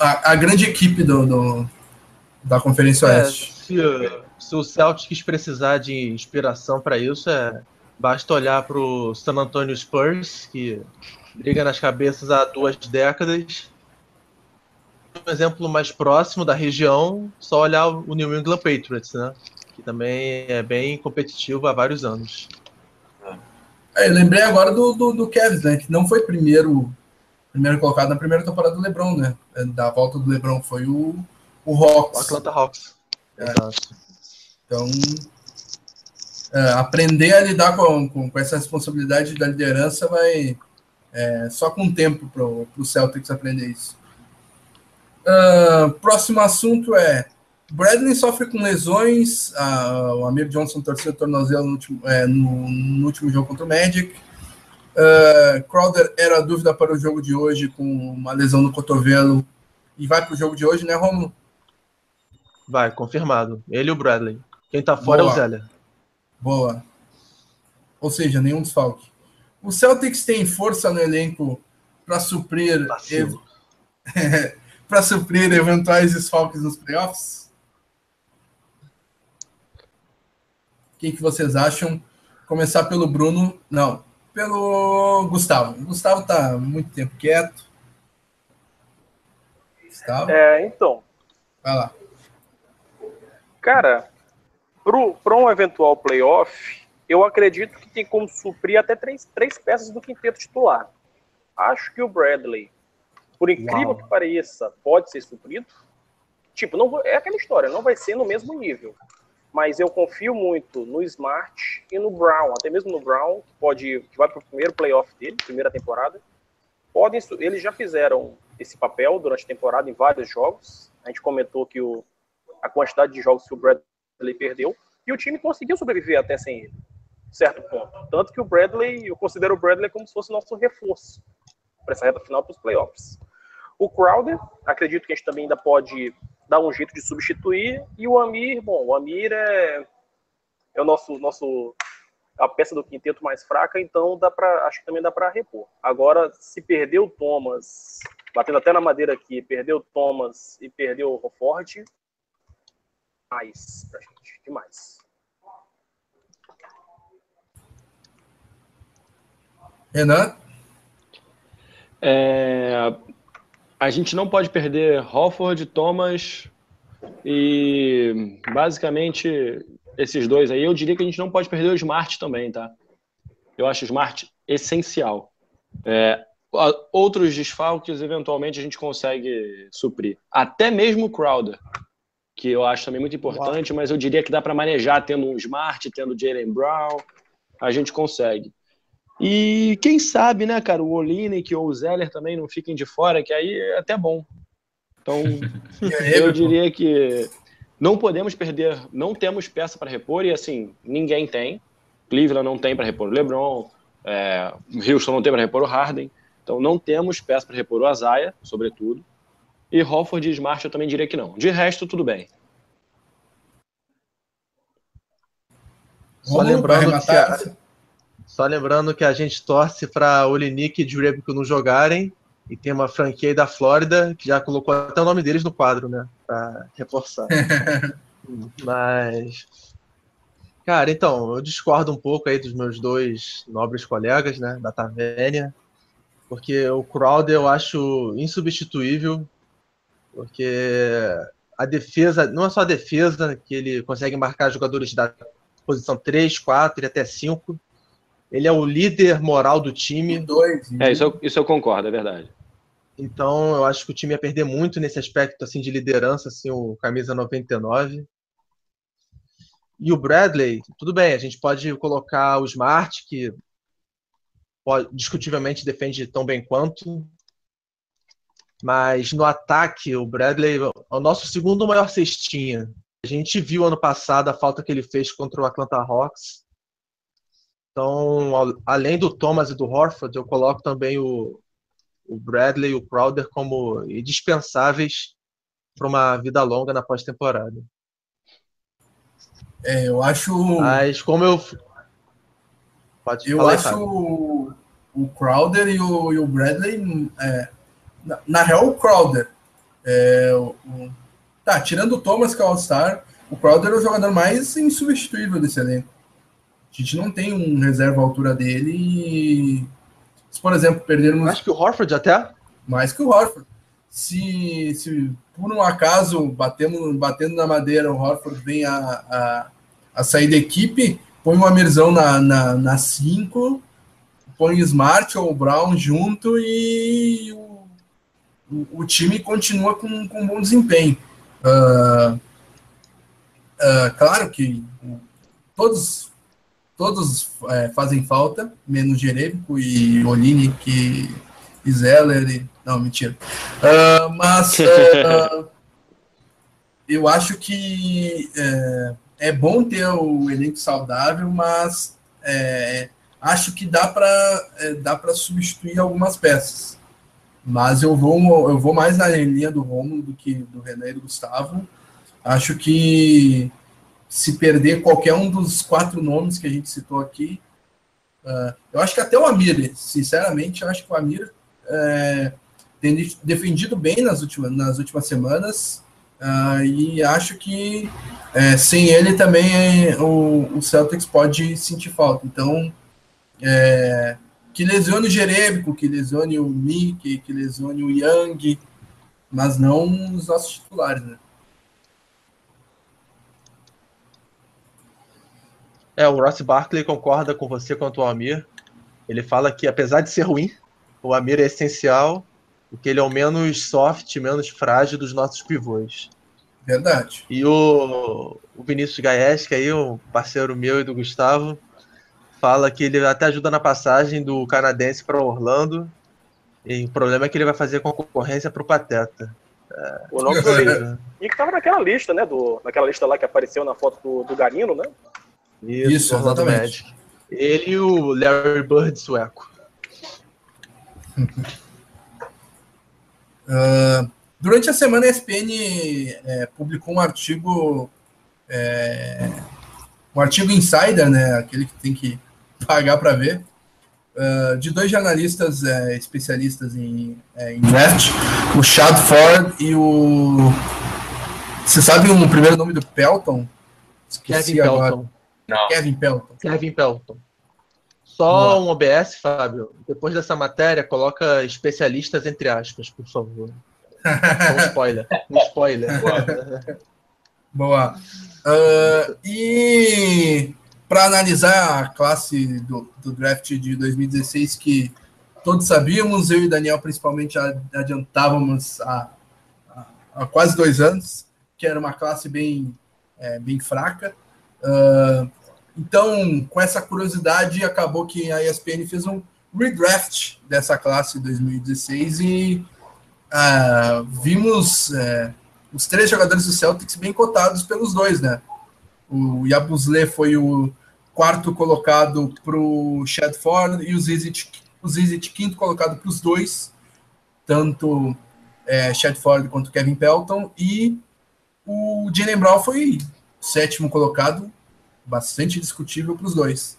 a, a, grande equipe do, do da Conferência é, Oeste. Se, se o Celtics precisar de inspiração para isso, é Basta olhar para o San Antonio Spurs, que briga nas cabeças há duas décadas. Um exemplo mais próximo da região, só olhar o New England Patriots, né? Que também é bem competitivo há vários anos. É, eu lembrei agora do, do, do Cavs, né? Que não foi primeiro, primeiro colocado na primeira temporada do LeBron, né? Da volta do LeBron foi o, o Hawks. O Atlanta Hawks. É. Exato. Então, é, aprender a lidar com, com, com, essa responsabilidade da liderança vai é, só com o tempo para o Celtics aprender isso. Uh, próximo assunto é Bradley sofre com lesões. O Amir Johnson torceu o tornozelo no último, é, no, no último jogo contra o Magic. Uh, Crowder era dúvida para o jogo de hoje com uma lesão no cotovelo e vai para o jogo de hoje, né, Romulo? Vai, confirmado. Ele e o Bradley. Quem está fora Boa. é o Zeller. Boa. Ou seja, nenhum desfalque. O Celtics tem força no elenco para suprir ev... para suprir eventuais desfalques nos playoffs? O que, vocês acham? Começar pelo Bruno. Não, pelo Gustavo. O Gustavo tá muito tempo quieto. Gustavo? É, então. Vai lá. Cara, Para um eventual playoff, eu acredito que tem como suprir até três, três peças do quinteto titular. Acho que o Bradley, por incrível Uau. que pareça, pode ser suprido. Tipo, não é aquela história, não vai ser no mesmo nível. Mas eu confio muito no Smart e no Brown, até mesmo no Brown, que pode que vai para o primeiro playoff dele, primeira temporada. Podem, eles já fizeram esse papel durante a temporada em vários jogos. A gente comentou que o, a quantidade de jogos que o Bradley perdeu e o time conseguiu sobreviver até sem ele, certo ponto. Tanto que o Bradley, eu considero o Bradley como se fosse nosso reforço para essa reta final para os playoffs. O Crowder, acredito que a gente também ainda pode dar um jeito de substituir. E o Amir, bom, o Amir é, é o nosso, nosso a peça do quinteto mais fraca, então dá para acho que também dá para repor. Agora, se perder o Thomas, batendo até na madeira aqui, perdeu o Thomas e perdeu o Ford, mais pra gente, demais. Renan? É, a gente não pode perder Hofford, Thomas e basicamente esses dois aí. Eu diria que a gente não pode perder o Smart também, tá? Eu acho o Smart essencial. É, outros desfalques, eventualmente, a gente consegue suprir. Até mesmo o Crowder, que eu acho também muito importante, mas eu diria que dá para manejar tendo um Smart, tendo o Jalen Brown, a gente consegue. E quem sabe, né, cara, o Olinik ou o Zeller também não fiquem de fora, que aí é até bom. Então, eu diria que não podemos perder, não temos peça para repor, e assim, ninguém tem. Cleveland não tem para repor o LeBron, é, Houston não tem para repor o Harden. Então não temos peça para repor o Azaia, sobretudo. E Hofford e Smart eu também diria que não. De resto, tudo bem. Só lembrando, que a, só lembrando que a gente torce para Olinik e Jurebico não jogarem. E tem uma franquia aí da Flórida que já colocou até o nome deles no quadro, né? para reforçar. Mas, cara, então, eu discordo um pouco aí dos meus dois nobres colegas, né, da Tavernia, porque o Crowder eu acho insubstituível, porque a defesa, não é só a defesa, que ele consegue marcar jogadores da posição 3, 4 e até 5. Ele é o líder moral do time. Dois, é, isso eu, isso eu concordo, é verdade. Então, eu acho que o time ia perder muito nesse aspecto assim de liderança, assim, o camisa 99. E o Bradley, tudo bem, a gente pode colocar o Smart, que pode, discutivelmente defende tão bem quanto. Mas no ataque, o Bradley é o nosso segundo maior cestinha. A gente viu ano passado a falta que ele fez contra o Atlanta Hawks. Então, além do Thomas e do Horford, eu coloco também o, o Bradley e o Crowder como indispensáveis para uma vida longa na pós-temporada. É, eu acho. Mas como eu. Pode eu acho o, o Crowder e o, e o Bradley. É, na, na, real, o Crowder. É, o, tá, tirando o Thomas, que é o All-Star, o Crowder é o jogador mais insubstituível desse elenco. A gente não tem um reserva à altura dele e se, por exemplo, perdermos. Mais que o Horford até? Mais que o Horford. Se, se por um acaso batendo, batendo na madeira, o Horford vem a, a, a sair da equipe, põe o Amirzão na 5, na, na cinco, põe o Smart ou o Brown junto e o, o, o time continua com, com bom desempenho. Uh, uh, claro que todos todos é, fazem falta, menos Jerebico e Olini, que e Zeller. E... Não, mentira. Uh, mas uh, eu acho que é, é, bom ter o elenco saudável, mas é, acho que dá para é, dá para substituir algumas peças. Mas eu vou eu vou mais na linha do Romulo do que do René e do Gustavo. Acho que se perder qualquer um dos quatro nomes que a gente citou aqui. Uh, eu acho que até o Amir, sinceramente, eu acho que o Amir é, tem defendido bem nas últimas, nas últimas semanas. Uh, e acho que é, sem ele também o, o, Celtics pode sentir falta. Então, é, que lesione o Jerebico, que lesione o Nick, que lesione o Young, mas não os nossos titulares, né? É, o Ross Barkley concorda com você quanto ao Amir. Ele fala que, apesar de ser ruim, o Amir é essencial, porque ele é o menos soft, menos frágil dos nossos pivôs. Verdade. E o, o Vinícius Gaes, que aí, um parceiro meu e do Gustavo, fala que ele até ajuda na passagem do canadense para Orlando. E o problema é que ele vai fazer concorrência para o Pateta. É, o nome dele. E que estava naquela lista, né? Do, naquela lista lá que apareceu na foto do, do Garino, né? Isso, Isso exatamente. Ele e o Larry Bird sueco. uh, durante a semana a ESPN é, publicou um artigo é, um artigo insider, né, aquele que tem que pagar para ver, uh, de dois jornalistas é, especialistas em, é, em draft, o Chad Ford e o você sabe o primeiro nome do Pelton? Esqueci Kevin agora. Pelton. Não. Kevin Pelton. Kevin Pelton. Só um OBS, Fábio. Depois dessa matéria, coloca especialistas entre aspas, por favor. um spoiler. Um spoiler. Boa. Uh, e para analisar a classe do, do, draft de 2016, que todos sabíamos, eu e Daniel principalmente adiantávamos há, há quase dois anos, que era uma classe bem, é, bem fraca. Uh, então, com essa curiosidade, acabou que a ESPN fez um redraft dessa classe 2016 e uh, vimos uh, os três jogadores do Celtics bem cotados pelos dois, né? O Yabusle foi o quarto colocado para o Shadford e o Zizit, o Zizit quinto colocado para os dois, tanto é, quanto Kevin Pelton, e o Jalen Brown foi sétimo colocado bastante discutível para os dois.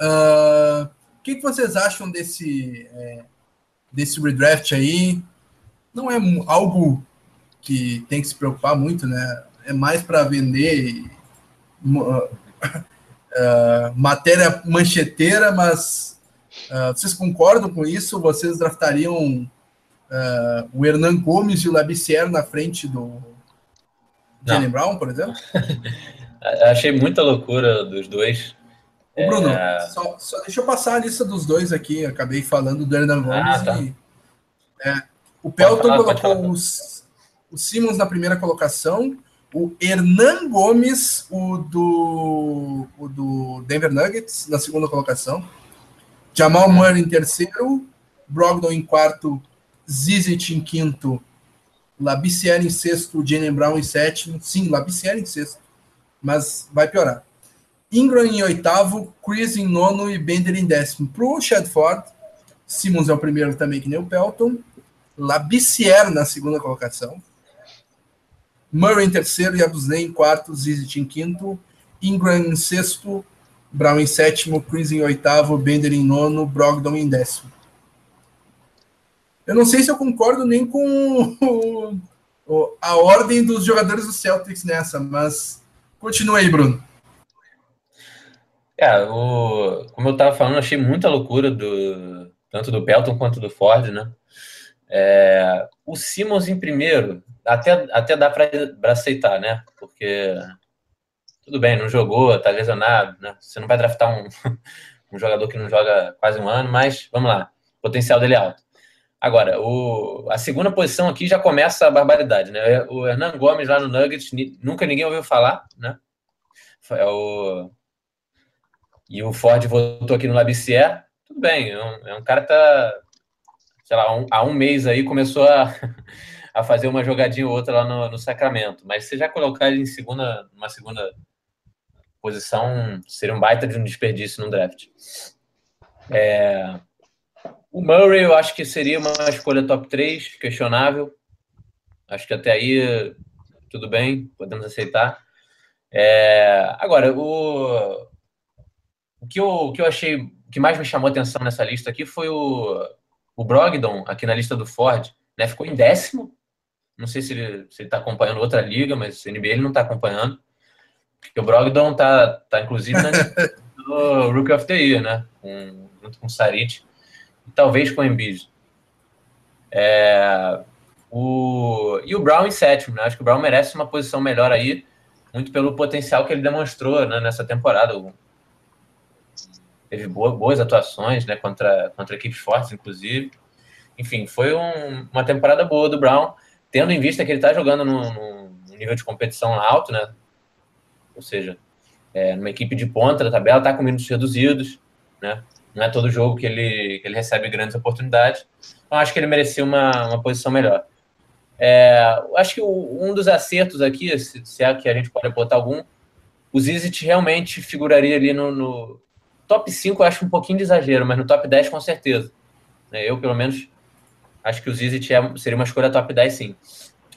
Uh, o que, que, vocês acham desse, é, desse redraft aí? Não é algo que tem que se preocupar muito, né? É mais para vender uh, uh, matéria mancheteira, mas uh, vocês concordam com isso? Vocês draftariam o Hernan Gomes e o Labissière na frente do Jalen Brown, por exemplo? Achei muita loucura dos dois. Ô, Bruno, é... só, só, deixa eu passar a lista dos dois aqui. Acabei falando do Hernan Gomes ah, tá. e. É, o Pelton colocou os, o Simmons na primeira colocação, o Hernan Gomes, o do, o do Denver Nuggets, na segunda colocação, Jamal Murray em terceiro, Brogdon em quarto, Zizit em quinto, Labissière em sexto, Jalen Brown em sétimo, sim, Labissière em sexto, mas vai piorar. Ingram em oitavo, Chris em nono e Bender em décimo. Para o Shadford, Simmons é o primeiro também, que nem o Pelton. Labissière na segunda colocação. Murray em terceiro, Yabusney em quarto, Zizit em quinto. Ingram em sexto, Brown em sétimo, Chris em oitavo, Bender em nono, Brogdon em décimo. Eu não sei se eu concordo nem com a ordem dos jogadores do Celtics nessa, mas Continua aí, Bruno. É, o, como eu estava falando, achei muita loucura do tanto do Pelton quanto do Ford, né? É, o Simmons em primeiro, até, até dá para aceitar, né? Porque tudo bem, não jogou, tá lesionado, né? Você não vai draftar um, um jogador que não joga quase um ano, mas vamos lá, o potencial dele é alto. Agora, o, a segunda posição aqui já começa a barbaridade, né? O Hernan Gomes lá no Nuggets, nunca ninguém ouviu falar, né? É o, e o Ford voltou aqui no Labissière, tudo bem, é um, é um cara que tá, sei lá, um, há um mês aí começou a, a fazer uma jogadinha ou outra lá no, no Sacramento, mas você já colocar ele em segunda, uma segunda posição seria um baita de um desperdício no draft. É, o Murray eu acho que seria uma escolha top 3, questionável. Acho que até aí tudo bem, podemos aceitar. É, agora, o, o, que eu, o que eu achei, o que mais me chamou atenção nessa lista aqui foi o, o Brogdon, aqui na lista do Ford, né, ficou em décimo. Não sei se ele está tá acompanhando outra liga, mas o NBA ele não está acompanhando. Porque o Brogdon está tá inclusive na do Rookie of the Year, né? Com, junto com o Sarit talvez com o Embiid. É, o, e o Brown em sétimo, né? Acho que o Brown merece uma posição melhor aí. muito pelo potencial que ele demonstrou né, nessa temporada. Teve boas atuações né, contra, contra equipes fortes, inclusive. Enfim, foi um, uma temporada boa do Brown, tendo em vista que ele está jogando num, nível de competição alto, né? Ou seja, é, numa equipe de ponta da tabela, está com minutos reduzidos, né? Não é todo jogo que ele, que ele recebe grandes oportunidades. Então, acho que ele merecia uma, uma posição melhor. É, acho que o, um dos acertos aqui, se, se, é que a gente pode botar algum, o Zizit realmente figuraria ali no, no, top 5, eu acho um pouquinho de exagero, mas no top 10 com certeza. É, eu, pelo menos, acho que o Zizit é, seria uma escolha top 10, sim.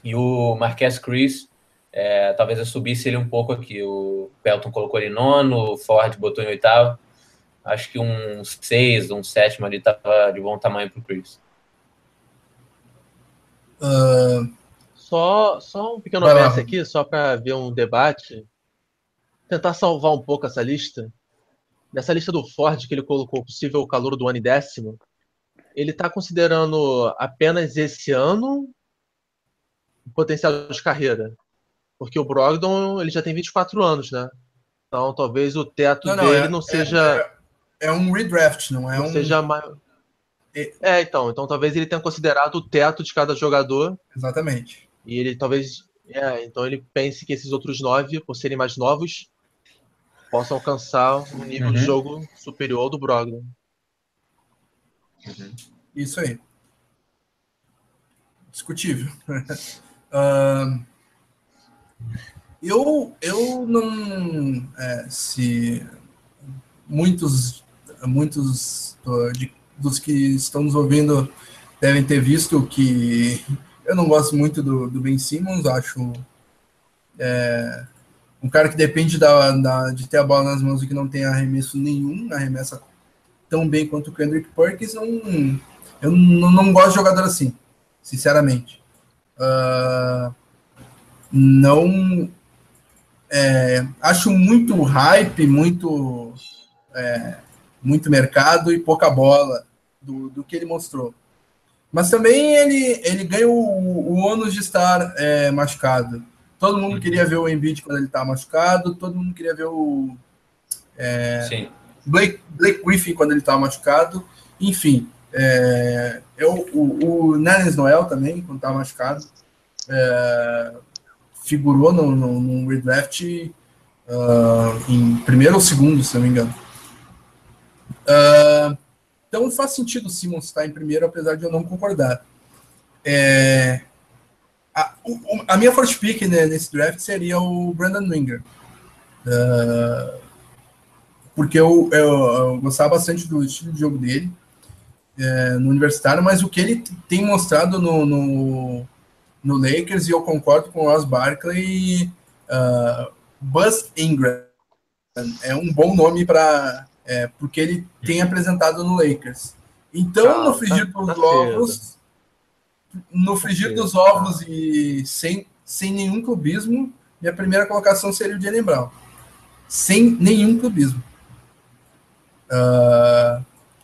E o Marquez Chris, é, talvez eu subisse ele um pouco aqui. O Pelton colocou ele em nono, o Ford botou em oitavo. Acho que um 6, um sétimo ali estava de bom tamanho para o Chris. Uh, só, só um pequeno verso aqui, só para ver um debate. Tentar salvar um pouco essa lista. Nessa lista do Ford que ele colocou possível calor do ano e décimo, ele está considerando apenas esse ano o potencial de carreira. Porque o Brogdon ele já tem 24 anos, né? Então talvez o teto não, não, dele é, não seja. É, é, um redraft, não é não um. Seja maior. É, então, então talvez ele tenha considerado o teto de cada jogador. Exatamente. E ele talvez. É, então ele pense que esses outros nove, por serem mais novos, possam alcançar um nível uhum. de jogo superior ao do Brogdon. Uhum. Isso aí. Discutível. uh, eu, eu não. É, se muitos, muitos de dos que estão nos ouvindo devem ter visto que eu não gosto muito do, do Ben Simmons, acho é, um cara que depende da, da, de ter a bola nas mãos e que não tem arremesso nenhum, arremessa tão bem quanto o Kendrick Perkins, não, eu não, não gosto de jogador assim, sinceramente. Uh, não é, acho muito hype, muito é, muito mercado e pouca bola do, do que ele mostrou. Mas também ele, ele ganha o, o ônus de estar é, machucado. Todo mundo uhum. queria ver o Embiid quando ele estava machucado, todo mundo queria ver o é, Blake, Blake Griffin quando ele estava machucado. Enfim, é, eu, o, o Nerlens Noel também, quando estava machucado, é, figurou no, no, no redraft uh, em primeiro ou segundo, se não me engano. Uh, então faz sentido o Simmons estar em primeiro, apesar de eu não concordar. É, a, o, a, minha first pick né, nesse draft seria o Brandon Winger. Uh, porque eu, eu, eu, gostava bastante do estilo de jogo dele é, no universitário, mas o que ele tem mostrado no, no, no Lakers, e eu concordo com o Ross Barkley, uh, Buzz Ingram é um bom nome para é, porque ele tem apresentado no Lakers. Então, no frigir tá, dos tá ovos, no frigir dos ovos e sem, sem nenhum clubismo, minha primeira colocação seria o Jalen Brown. Sem nenhum clubismo. Uh,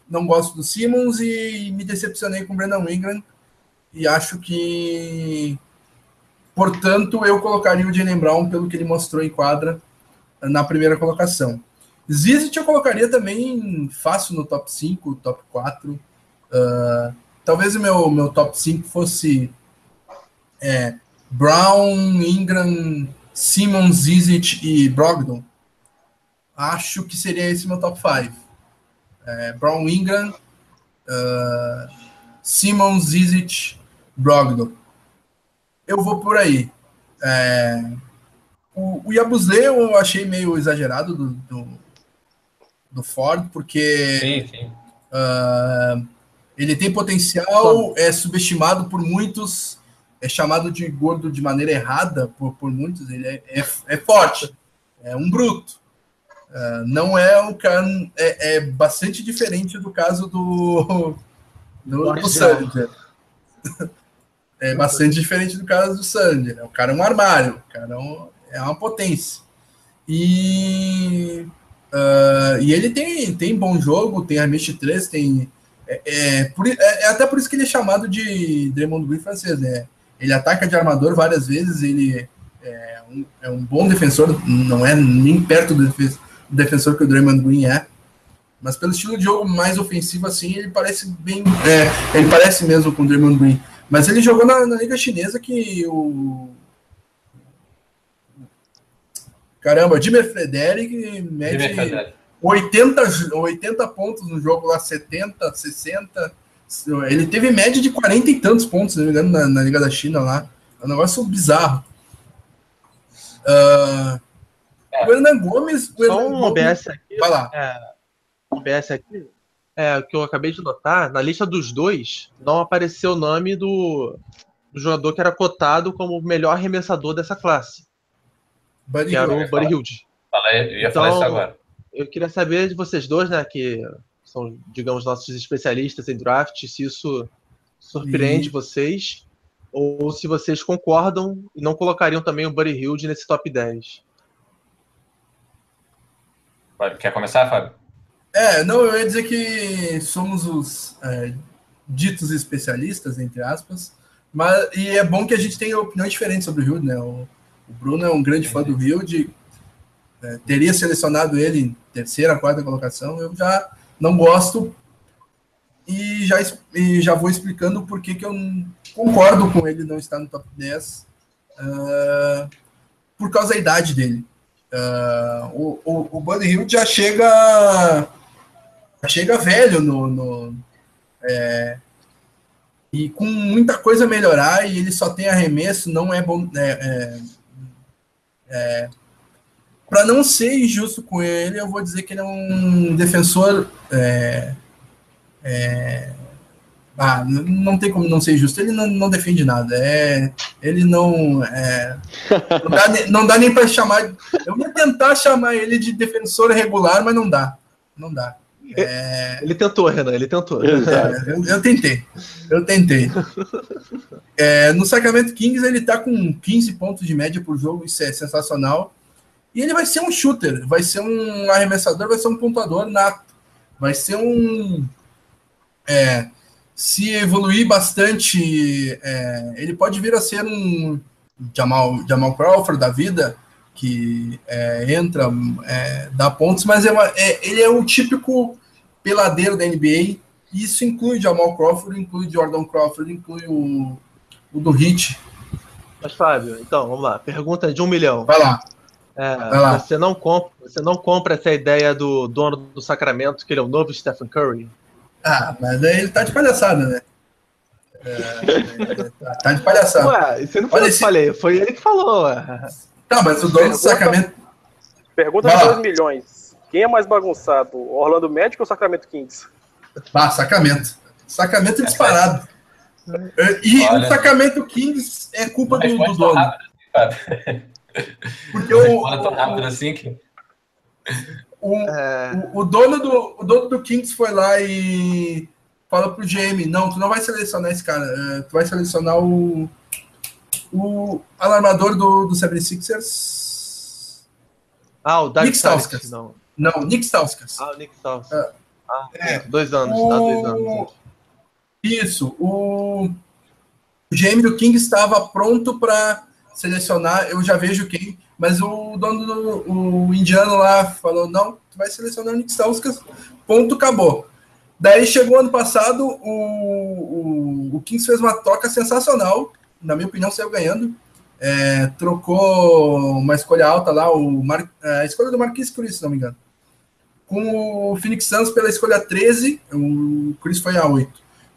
não gosto do Simmons e me decepcionei com o Brandon Ingram e acho que, portanto, eu colocaria o Jalen Brown pelo que ele mostrou em quadra na primeira colocação. Zizit eu colocaria também fácil no top 5, top 4. Uh, ah, talvez o meu, meu top 5 fosse é, Brown, Ingram, Simmons, Zizit e Brogdon. Acho que seria esse meu top 5. É, Brown, Ingram, uh, Simmons, Zizit, Brogdon. Eu vou por aí. É, o, o eu achei meio exagerado do, do do Ford, porque sim, sim. Uh, ele tem potencial, é subestimado por muitos, é chamado de gordo de maneira errada por, por muitos, ele é, é, é forte, é um bruto. Uh, não é o cara, é, é, bastante diferente do caso do, do, do Sander. é bastante diferente do caso do Sander. O cara é um armário, o cara é, um, é uma potência. E Uh, e ele tem, tem bom jogo, tem a de 3, tem. É, é, por, é, é, até por isso que ele é chamado de Draymond Green francês, né? Ele ataca de armador várias vezes, ele é um, é um bom defensor, não é nem perto do defensor que o Draymond Green é, mas pelo estilo de jogo mais ofensivo assim, ele parece bem, é, ele parece mesmo com o Draymond Green. Mas ele jogou na, na liga chinesa que o caramba, Jimmy Frederic mede 80, 80 pontos no jogo lá, 70, 60. Ele teve média de 40 e tantos pontos, se não me engano, na, na Liga da China lá. É um negócio bizarro. Uh, é. O Hernan Gomes. O Hernan Só um OBS aqui. Vai lá. É, OBS aqui. É, o que eu acabei de notar, na lista dos dois, não apareceu o nome do, do jogador que era cotado como o melhor arremessador dessa classe. Buddy que era o Buddy Hilde. Eu ia então, falar isso então, agora. Eu queria saber de vocês dois, né, que são, digamos, nossos especialistas em draft, se isso surpreende e... vocês ou se vocês concordam e não colocariam também o Buddy Hilde nesse top 10. Quer começar, Fábio? É, não, eu ia dizer que somos os é, ditos especialistas, entre aspas, mas, e é bom que a gente tenha opiniões diferentes sobre o Hilde, né? O, o Bruno é um grande fã do Hilde, é, teria selecionado ele em terceira, quarta colocação, eu já não gosto e já, e já vou explicando por que, que eu concordo com ele não estar no top 10 uh, ah, por causa da idade dele. Uh, o, o, o Buddy Hill já chega já chega velho no, no é, e com muita coisa a melhorar e ele só tem arremesso não é bom é, é, é para não ser injusto com ele, eu vou dizer que ele é um defensor. É, é, ah, não tem como não ser justo. Ele não, não defende nada. É, ele não. É, não, dá, não dá nem para chamar. Eu ia tentar chamar ele de defensor regular, mas não dá. Não dá. É... Ele tentou, Renan, ele tentou. É, eu, eu, tentei. Eu tentei. É, no Sacramento Kings, ele tá com 15 pontos de média por jogo, isso é sensacional. E ele vai ser um shooter, vai ser um arremessador, vai ser um pontuador nato. Vai ser um. É, se evoluir bastante, é, ele pode vir a ser um Jamal, Jamal Crawford da vida, que é, entra, é, dá pontos, mas é, uma, é, ele é o típico peladeiro da NBA. Isso inclui Jamal Crawford, inclui Jordan Crawford, inclui o, o do Hit. Mas, Fábio, então, vamos lá. Pergunta de um milhão. Vai lá. É, você, não compra, você não compra essa ideia do dono do Sacramento, que ele é o novo Stephen Curry? Ah, mas aí ele tá de palhaçada, né? É, tá de palhaçada. Ué, você não foi que falei, foi ele que falou. Ué. Tá, mas o dono pergunta, do Sacramento. Pergunta de 2 milhões. Quem é mais bagunçado, Orlando Magic ou Sacramento Kings? Ah, Sacramento. Sacramento é disparado. E Olha, o Sacramento Kings é culpa do, do dono. Rápido, porque o, tão rápido assim que... O, é... o, o, dono do, o dono do Kings foi lá e fala pro GM, não, tu não vai selecionar esse cara, é, tu vai selecionar o, o alarmador do, do 76ers. Ah, o Nick Stauskas. Não. Não, Nick Stauskas. Ah, o Nick Stauskas. É, ah, é, dois anos, o... dá dois anos. Isso, o, o GM do Kings estava pronto para selecionar, eu já vejo quem, mas o dono do o indiano lá falou: não, tu vai selecionar o Nick Stauskas, ponto, acabou. Daí chegou ano passado, o, o, o Kings fez uma troca sensacional, na minha opinião, saiu ganhando. É, trocou uma escolha alta lá, o Mar, a escolha do Marquis Chris, se não me engano. Com o Phoenix Suns pela escolha 13, o Chris foi a 8.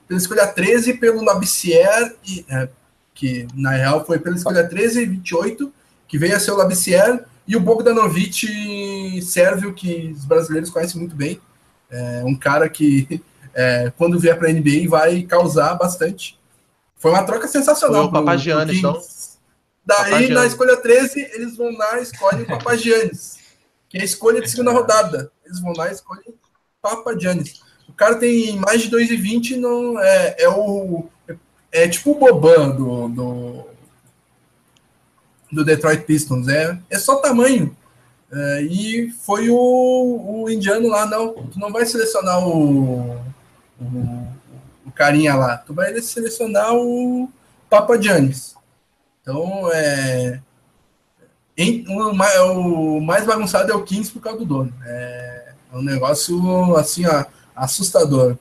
Pela escolha 13, pelo Labissière, e, é, que na real foi pela escolha 13 e 28, que veio a ser o Labissière, e o Bogdanovic sérvio, que os brasileiros conhecem muito bem. É um cara que, é, quando vier para a NBA, vai causar bastante. Foi uma troca sensacional. Foi o Papagiannis, então. Daí, na escolha 13, eles vão lá e escolhem o Papagiannis, que é a escolha de segunda rodada. Eles vão lá e escolhem Papagiannis. O cara tem mais de 2,20, não é, é o é tipo o Boban do, do, do Detroit Pistons. É, é só tamanho. É, e foi o, o indiano lá, não, tu não vai selecionar o, o, o carinha lá, tu vai selecionar o Papa Giannis. Então, é, em, o, o, mais bagunçado é o 15 por causa do dono. É, é um negócio assim, ó, assustador.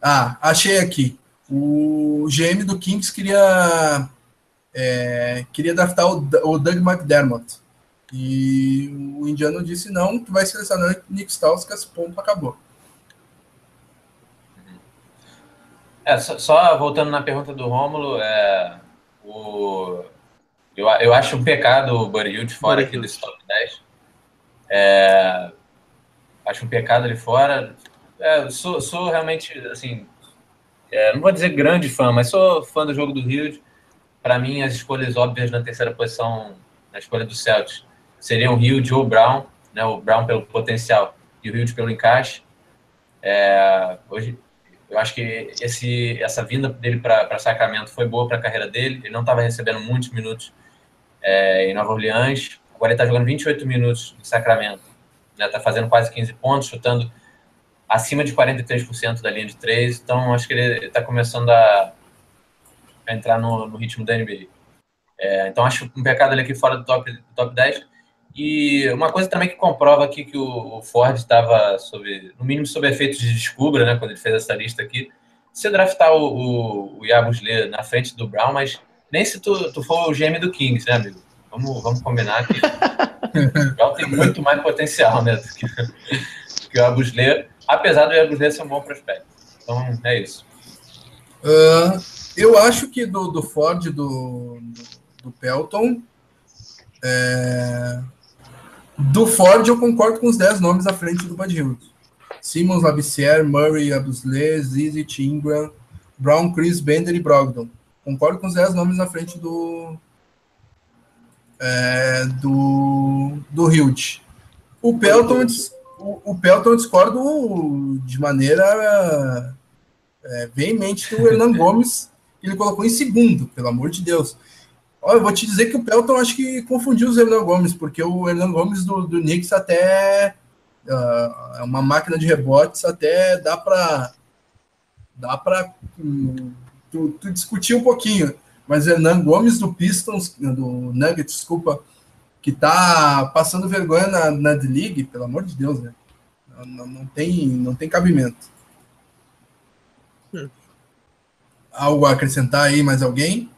Ah, achei aqui. O GM do Kings queria é, queria draftar o, o Doug McDermott. E o indiano disse: não, tu vai selecionar Nick Stauskas, ponto, acabou. É, só, só, voltando na pergunta do Rômulo, é, o, eu, eu acho um pecado o de fora aqui desse top 10. É, acho um pecado ele fora. É, sou, sou realmente, assim, é, não vou dizer grande fã, mas sou fã do jogo do Rio. Para mim, as escolhas óbvias na terceira posição, na escolha do Celtics, seriam o Rio ou Brown, né, o Brown pelo potencial e o Rio pelo encaixe. É, hoje, eu acho que esse, essa vinda dele para Sacramento foi boa para a carreira dele. Ele não estava recebendo muitos minutos é, em Nova Orleans. Agora ele está jogando 28 minutos em Sacramento. Está né, fazendo quase 15 pontos, chutando acima de 43% da linha de três. Então, acho que ele está começando a, a, entrar no, no, ritmo da NBA. É, então, acho um pecado ele aqui fora do top, top 10. E uma coisa também que comprova aqui que o Ford estava, no mínimo, sob efeitos de descubra, né, quando ele fez essa lista aqui. Se draftar o, o, o Yabusle na frente do Brown, mas nem se tu, tu for o GM do Kings, né, amigo? Vamos, vamos combinar que o tem muito mais potencial, né, do que, que o Yabusle, apesar do Yabusle ser um bom prospecto. Então, é isso. Uh, eu acho que do, do Ford, do, do Pelton, é, do Ford, eu concordo com os 10 nomes à frente do Bud Hill. Simmons, Labissière, Murray, Abusley, Zizi, Ingram, Brown, Chris, Bender e Brogdon. Concordo com os 10 nomes à frente do é, do, do Hilt. O Pelton, o, o Pelton discordo de maneira é, veemente do Hernan Gomes, que ele colocou em segundo, pelo amor de Deus. Olha, eu vou te dizer que o Pelton acho que confundiu os Hernan Gomes, porque o Hernan Gomes do, do Knicks até uh, é uma máquina de rebotes, até dá para dá para um, tu, tu, discutir um pouquinho. Mas Hernan Gomes do Pistons, do Nuggets, desculpa, que tá passando vergonha na, na D-League, pelo amor de Deus, né? Não, não, tem, não tem cabimento. Hum. Algo a acrescentar aí, mais alguém?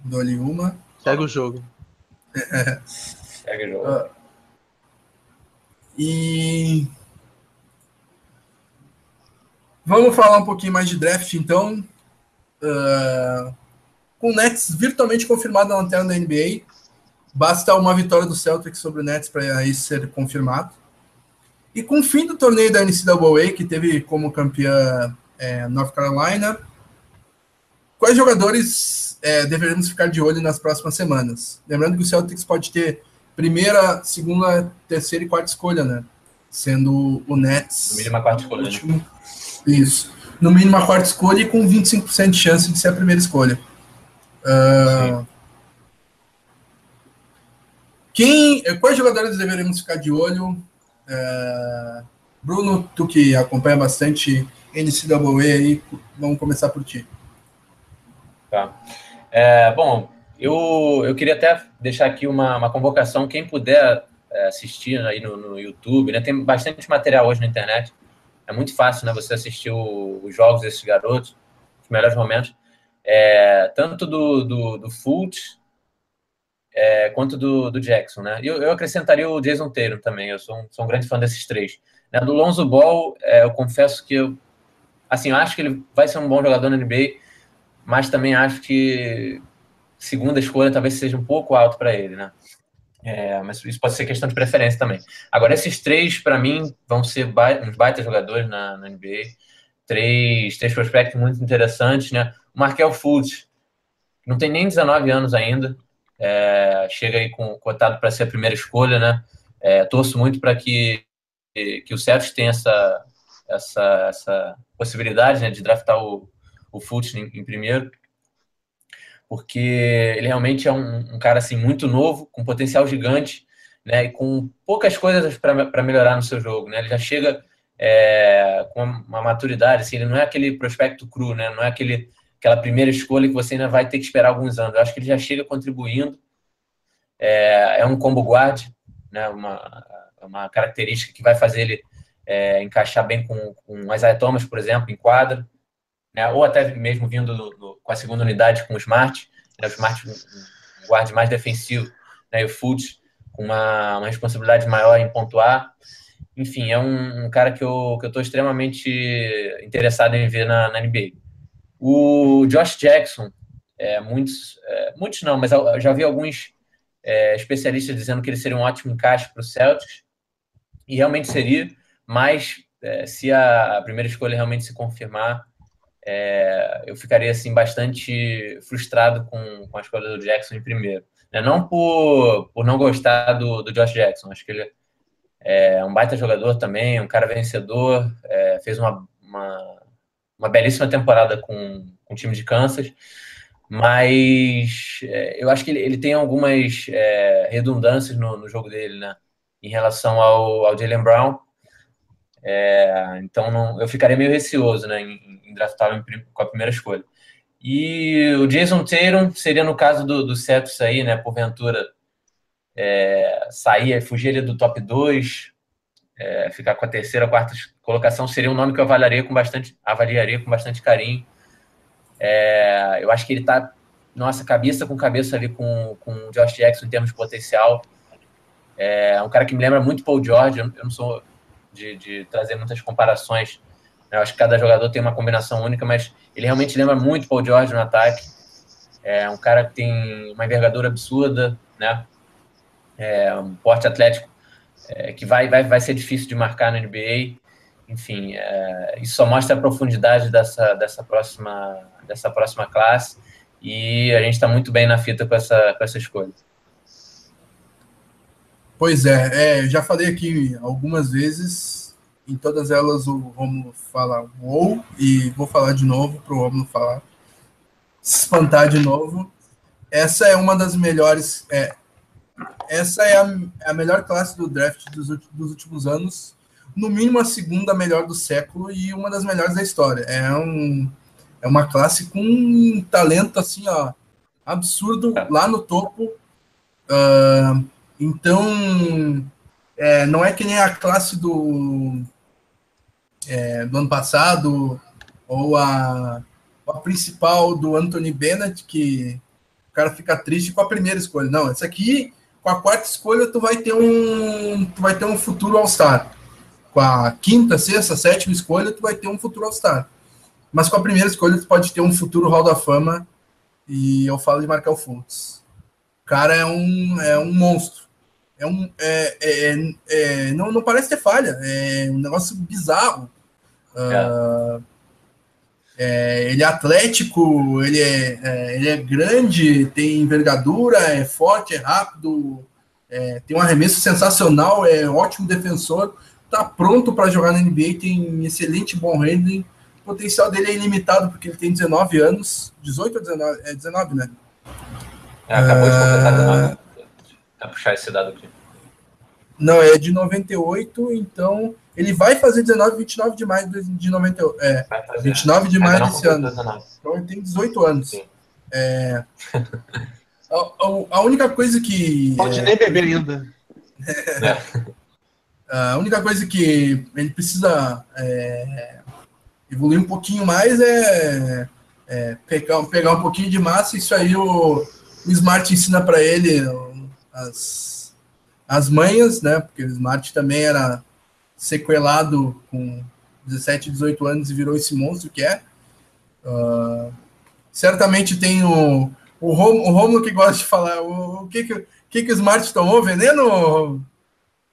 Dou-lhe uma. Segue o jogo. Segue o jogo. Uh, e vamos falar um pouquinho mais de draft, então. Uh, com o Nets virtualmente confirmado na lanterna da NBA, basta uma vitória do Celtics sobre o Nets para isso ser confirmado. E com o fim do torneio da NCAA, que teve como campeã é, North Carolina, quais jogadores é, deveremos ficar de olho nas próximas semanas. Lembrando que o Celtics pode ter primeira, segunda, terceira e quarta escolha, né? Sendo o Nets. No mínimo a quarta escolha. Né? Último. Né? Isso. No mínimo a quarta escolha e com 25% de chance de ser a primeira escolha. Uh, quem, quais jogadores deveremos ficar de olho? Uh, Bruno, tu que acompanha bastante NCAA aí, vamos começar por ti. Tá. É, bom, eu, eu queria até deixar aqui uma, uma convocação, quem puder é, assistir aí no, no YouTube, né? Tem bastante material hoje na internet. É muito fácil, né? Você assistir os jogos desses garotos, os melhores momentos. É, tanto do, do, do Fultz é, quanto do, do Jackson, né? Eu, eu acrescentaria o Jason Taylor também. Eu sou um, sou um grande fã desses três. Né? Do Lonzo Ball, é, eu confesso que eu, assim, eu acho que ele vai ser um bom jogador na NBA mas também acho que segunda escolha talvez seja um pouco alto para ele, né? É, mas isso pode ser questão de preferência também. Agora, esses três, para mim, vão ser uns baita jogadores na, na, NBA. Três, três prospectos muito interessantes, né? O Markel Fultz, não tem nem 19 anos ainda, é, chega aí com cotado para ser a primeira escolha, né? É, torço muito para que, que o Celtics tenha essa, essa, essa possibilidade né, de draftar o, o Fultz em, em, primeiro, porque ele realmente é um, um, cara assim muito novo, com potencial gigante, né, e com poucas coisas para melhorar no seu jogo, né? Ele já chega é, com uma maturidade, assim, ele não é aquele prospecto cru, né? Não é aquele aquela primeira escolha que você ainda vai ter que esperar alguns anos. Eu acho que ele já chega contribuindo é, é um combo guard, né? Uma, uma característica que vai fazer ele é, encaixar bem com, com o Isaiah Thomas, por exemplo, em quadra, né? ou até mesmo vindo do, do, com a segunda unidade com o Smart, né? o Smart um guarde mais defensivo, né? e o Fultz com uma, uma responsabilidade maior em pontuar. Enfim, é um, um cara que eu estou extremamente interessado em ver na, na NBA. O Josh Jackson, é, muitos, é, muitos não, mas eu já vi alguns é, especialistas dizendo que ele seria um ótimo encaixe para o Celtics, e realmente seria, mas é, se a, primeira escolha realmente se confirmar, é, eu ficaria assim bastante frustrado com, com a escolha do Jackson em primeiro. Né? Não por, por não gostar do, do Josh Jackson, acho que ele é um baita jogador também, um cara vencedor, é, fez uma, uma, uma, belíssima temporada com, com o time de Kansas, mas é, eu acho que ele, ele tem algumas é, redundâncias no, no, jogo dele, né? Em relação ao, ao Jalen Brown. É, então não, eu ficaria meio receoso né, em, em com a primeira escolha. E o Jason Tatum seria no caso do, do Cetus aí, né? Porventura é, sair, fugir do top 2, é, ficar com a terceira, quarta colocação, seria um nome que eu avaliaria com bastante, avaliaria com bastante carinho. É, eu acho que ele está, nossa, cabeça com cabeça ali com, com o Josh Jackson em termos de potencial. É um cara que me lembra muito Paul George. Eu não sou de, de trazer muitas comparações. Eu acho que cada jogador tem uma combinação única, mas ele realmente lembra muito Paul George no ataque. É um cara que tem uma envergadura absurda, né? É um porte atlético é, que vai, vai, vai ser difícil de marcar na NBA. Enfim, é, isso só mostra a profundidade dessa, dessa próxima dessa próxima classe e a gente está muito bem na fita com essa, com essa escolha. Pois é, é, já falei aqui algumas vezes, em todas elas o Romulo fala uou, e vou falar de novo para o Romulo falar, se espantar de novo. Essa é uma das melhores, é, essa é a, a melhor classe do draft dos, dos últimos anos, no mínimo a segunda melhor do século e uma das melhores da história. É um, é uma classe com um talento assim, ó, absurdo é. lá no topo. Uh, então, é, não é que nem a classe do, é, do ano passado ou a, a principal do Anthony Bennett, que o cara fica triste com a primeira escolha. Não, essa aqui, com a quarta escolha, tu vai ter um, tu vai ter um futuro All-Star. Com a quinta, sexta, sétima escolha, tu vai ter um futuro All-Star. Mas com a primeira escolha, tu pode ter um futuro Hall da Fama. E eu falo de Markel Fultz. O cara é um, é um monstro. É um, é, é, é, não, não parece ter falha. É um negócio bizarro. Uh, ele é atlético, ele é, é, ele é grande, tem envergadura, é forte, é rápido, tem um arremesso sensacional, é ótimo defensor, tá pronto para jogar na NBA, tem excelente bom handling o potencial dele é ilimitado, porque ele tem 19 anos. 18 ou 19? É 19, né? Acabou de completar 19. Pra puxar esse dado aqui. Não, é de 98, então ele vai fazer 19, 29 de maio de 98. É, 29 de maio desse ano. 19. Então ele tem 18 anos. Sim. É, a, a, única coisa que. Pode é, nem beber ainda. É, a única coisa que ele precisa é, evoluir um pouquinho mais é, é pegar, pegar um pouquinho de massa. Isso aí o, o Smart ensina para ele as, as manhas, né? Porque o Smart também era sequelado com 17, 18 anos e virou esse monstro que é. Uh, certamente tem o, o, Rom, o Romulo que gosta de falar. O, o que, que, que, que o Smart tomou? Veneno?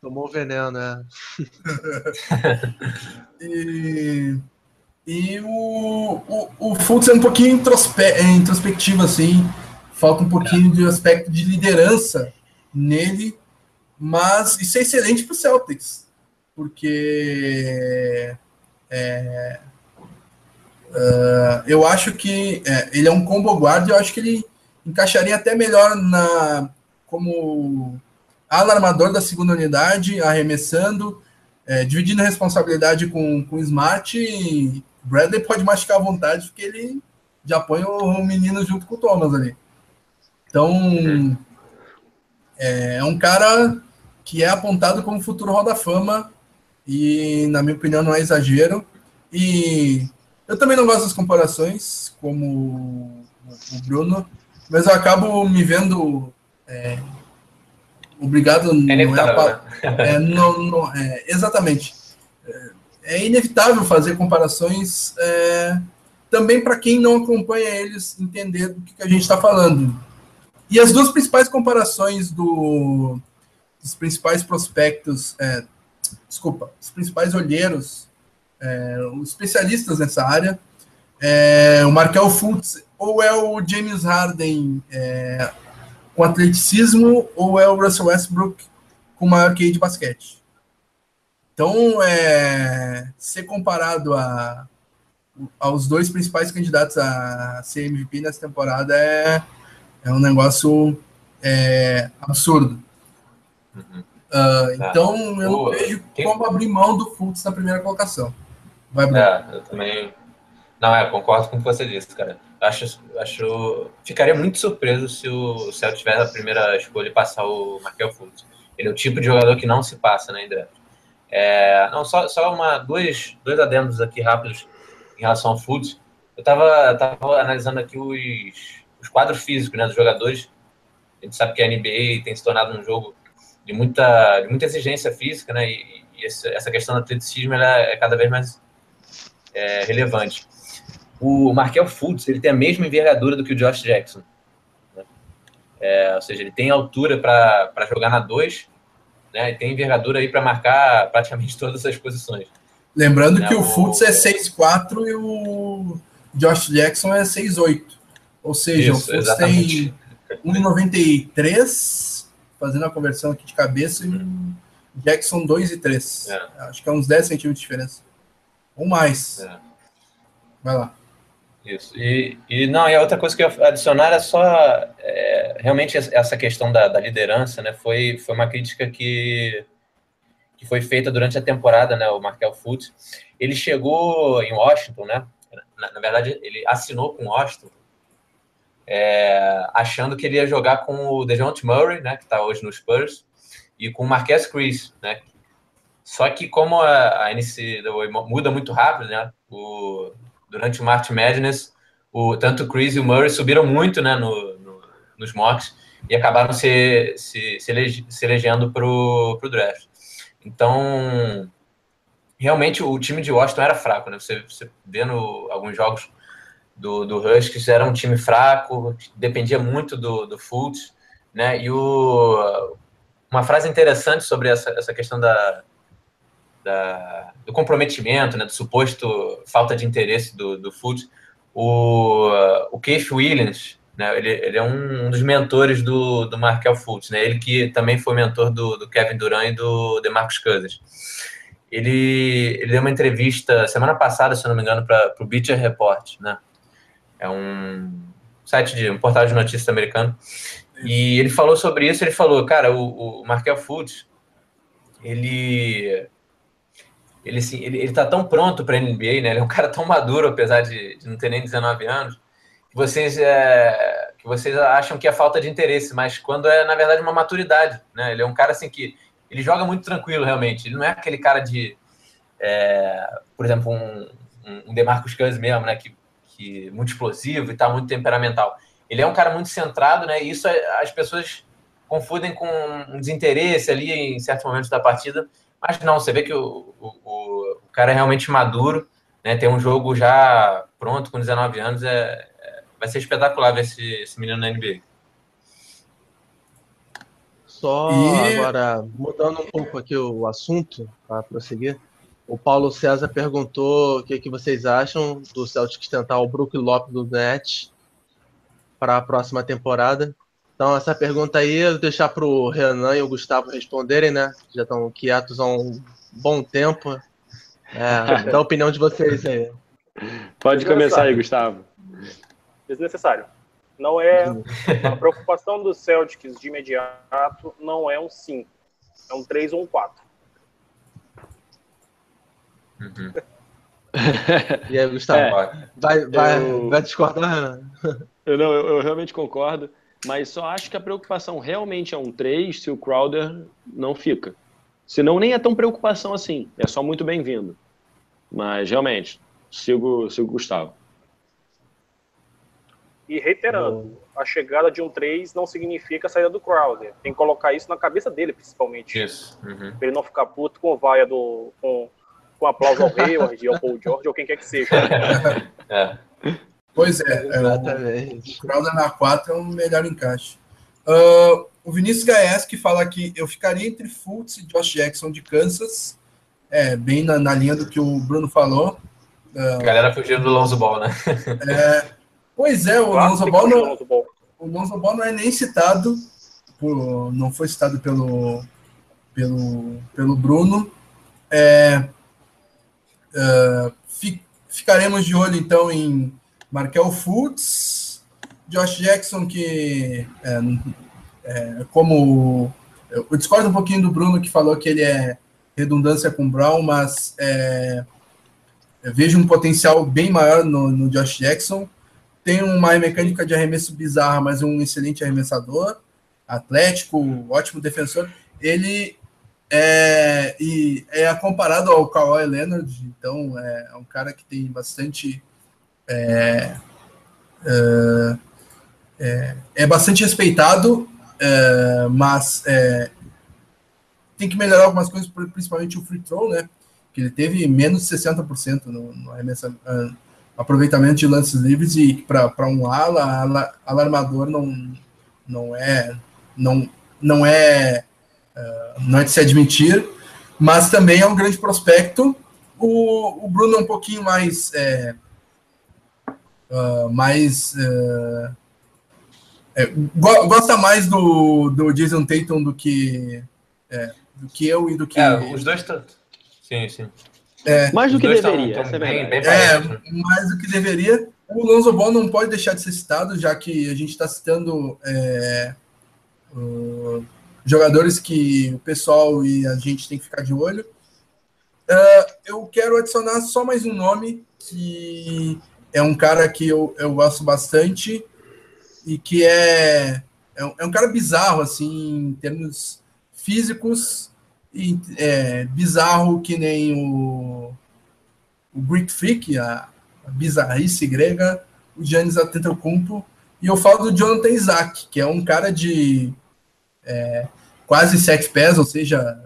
Tomou veneno, né? e e o, o, o Fultz é um pouquinho introspe é, introspectivo, assim. Falta um pouquinho de aspecto de liderança nele. Mas isso é excelente para o Celtics. Porque é, uh, eu acho que é, ele é um combo guard. Eu acho que ele encaixaria até melhor na como alarmador da segunda unidade, arremessando, é, dividindo a responsabilidade com, com o Smart e Bradley pode machucar à vontade, porque ele já põe o menino junto com o Thomas ali. Então, É, é um cara que é apontado como futuro Hall da Fama e, na minha opinião, não é exagero. E eu também não gosto das comparações, como o Bruno, mas eu acabo me vendo é, obrigado. É inevitável, não é, né? é, não, não, é exatamente. É, é inevitável fazer comparações é, também para quem não acompanha eles entender do que, que a gente está falando. E as duas principais comparações do, dos principais prospectos, é, desculpa, os principais olheiros, é, os especialistas nessa área, é, o Markel Fultz ou é o James Harden é, com atleticismo ou é o Russell Westbrook com maior QI de basquete. Então, é, ser comparado a, aos dois principais candidatos a ser MVP nessa temporada é, é um negócio é, absurdo. Uhum. Uh, então, eu não vejo como abrir mão do Fultz na primeira colocação. Vai, Bruno. É, eu também. Não, é, concordo com o que você disse, cara. Acho, acho. Ficaria muito surpreso se o Celtic tivesse a primeira escolha e passar o Markel Fultz. Ele é o tipo de jogador que não se passa né, draft. É, não, só, só uma, dois, dois adendos aqui rápidos em relação ao Fultz. Eu estava tava analisando aqui os, os quadros físicos né, dos jogadores. A gente sabe que a NBA tem se tornado um jogo de muita, de muita exigência física, né? E, e essa questão do atleticismo é cada vez mais é, relevante. O Markel Fultz ele tem a mesma envergadura do que o Josh Jackson. Né? É, ou seja, ele tem altura para jogar na 2 né, e tem envergadura aí para marcar praticamente todas as posições. Lembrando né, que o, o Fultz é 6'4 e o Josh Jackson é 6'8. Ou seja, Isso, o exatamente. tem 1,93, fazendo a conversão aqui de cabeça, e Jackson 2 e 3. É. Acho que é uns 10 centímetros de diferença. Ou mais. É. Vai lá. Isso. E, e não, e a outra coisa que eu ia adicionar é só é, realmente essa questão da, da, liderança, né? Foi, foi uma crítica que, que foi feita durante a temporada, né? O Markel Fultz. Ele chegou em Washington, né? Na, na verdade, ele assinou com Washington, é, achando que ele ia jogar com o DeJounte Murray, né? Que está hoje no Spurs, e com o Marquez Chris, né? Só que como a, a NCAA muda muito rápido, né? O, durante o March Madness, o, tanto o Chris e o Murray subiram muito né, no, no nos mocks e acabaram se, se, se, elege, se elegendo para o draft. Então, realmente o time de Washington era fraco, né? Você, você vendo alguns jogos do, do Huskies, era um time fraco, dependia muito do, do Fultz, né? E o, uma frase interessante sobre essa, essa questão da, da, do comprometimento, né, do suposto falta de interesse do, do Fultz, o, o Keith Williams, né, ele, ele é um, um, dos mentores do, do Markel Fultz, né, ele que também foi mentor do, do Kevin Durant e do DeMarcus Cousins. Ele, ele deu uma entrevista semana passada, se eu não me engano, para o Beecher Report, né, é um site de um portal de notícias americano, e ele falou sobre isso, ele falou, cara, o, o Markel Fultz, ele ele, assim, ele, ele tá tão pronto para NBA, né? Ele é um cara tão maduro, apesar de, de não ter nem 19 anos, que vocês, é, que vocês acham que é falta de interesse, mas quando é, na verdade, uma maturidade, né? Ele é um cara, assim, que ele joga muito tranquilo, realmente. Ele não é aquele cara de, é, por exemplo, um, um DeMarcus Cousins mesmo, né? Que, que muito explosivo e tá muito temperamental. Ele é um cara muito centrado, né? E isso é, as pessoas confundem com um desinteresse ali em certos momentos da partida, mas não, você vê que o, o, o, cara é realmente maduro, né? Tem um jogo já pronto com 19 anos. É, é vai ser espetacular ver esse, esse menino na NBA. Só e... agora, mudando um pouco aqui o assunto, para prosseguir, o Paulo César perguntou o que, que vocês acham do Celtics tentar o Brook Lopes do Net para a próxima temporada. Então, essa pergunta aí eu vou deixar para o Renan e o Gustavo responderem, né? Já estão quietos há um bom tempo. É, dá a opinião de vocês aí. Pode começar aí, Gustavo. Desnecessário. Não é a preocupação dos Celtics de imediato não é um 5, é um 3 ou um 4. Uhum. e aí, Gustavo, é, vai, vai, eu... vai discordar, Renan? Eu, não, eu, eu realmente concordo. mas só acho que a preocupação realmente é um 3 se o Crowder não fica. Senão nem é tão preocupação assim, é só muito bem-vindo. Mas realmente, sigo, sigo Gustavo. E reiterando, a chegada de um 3 não significa a saída do Crowder. Tem que colocar isso na cabeça dele, principalmente. Isso. Uhum. Pra ele não ficar puto com o vaia do. com, com aplauso ao Hayward, ao Paul George, ou quem quer que seja. É. Pois é, é, o Exatamente. Crowder na 4 é um melhor encaixe. Ah, o Vinícius Gaes que fala que eu ficaria entre Fultz e Josh Jackson de Kansas, é, bem na, na linha do que o Bruno falou. A galera fugindo do Lonzo Ball, né? Pois é, o Claro Lonzo Ball não, que Lonzo Ball. o Lonzo Ball não é nem citado, por, não foi citado pelo, pelo, pelo Bruno. É, é, fi- ficaremos de olho então em Markel Fultz, Josh Jackson, que é, é, como eu discordo um pouquinho do Bruno que falou que ele é redundância com Brown, mas é, vejo um potencial bem maior no, no Josh Jackson tem uma mecânica de arremesso bizarra, mas um excelente arremessador, atlético, ótimo defensor. Ele é, e é comparado ao Kawhi Leonard, então é, um cara que tem bastante é, é, é, é bastante respeitado, é, mas é, tem que melhorar algumas coisas, principalmente o free throw, né? Que ele teve menos de 60% no, no ah, aproveitamento de lances livres e para um ala, ala, alarmador não, não é não, não é uh, não é de se admitir, mas também é um grande prospecto. O, o Bruno é um pouquinho mais é, uh, mais uh, é, go, gosta mais do, do Jason Tatum do que é, do que eu e do que É, os dois tanto. Sim, sim. é, Mais do que tão- deveria, tão essa é bem, bem É, né? mais do que deveria. O Lonzo Ball não pode deixar de ser citado, já que a gente está citando é, uh, jogadores que o pessoal e a gente tem que ficar de olho. Uh, eu quero adicionar só mais um nome, que é um cara que eu, eu gosto bastante e que é, é, um, é um cara bizarro, assim, em termos físicos, e é, bizarro que nem o, o Greek Freak, a, a bizarrice grega, o Giannis Antetokounmpo, e eu falo do Jonathan Isaac, que é um cara de é, quase 7 pés, ou seja,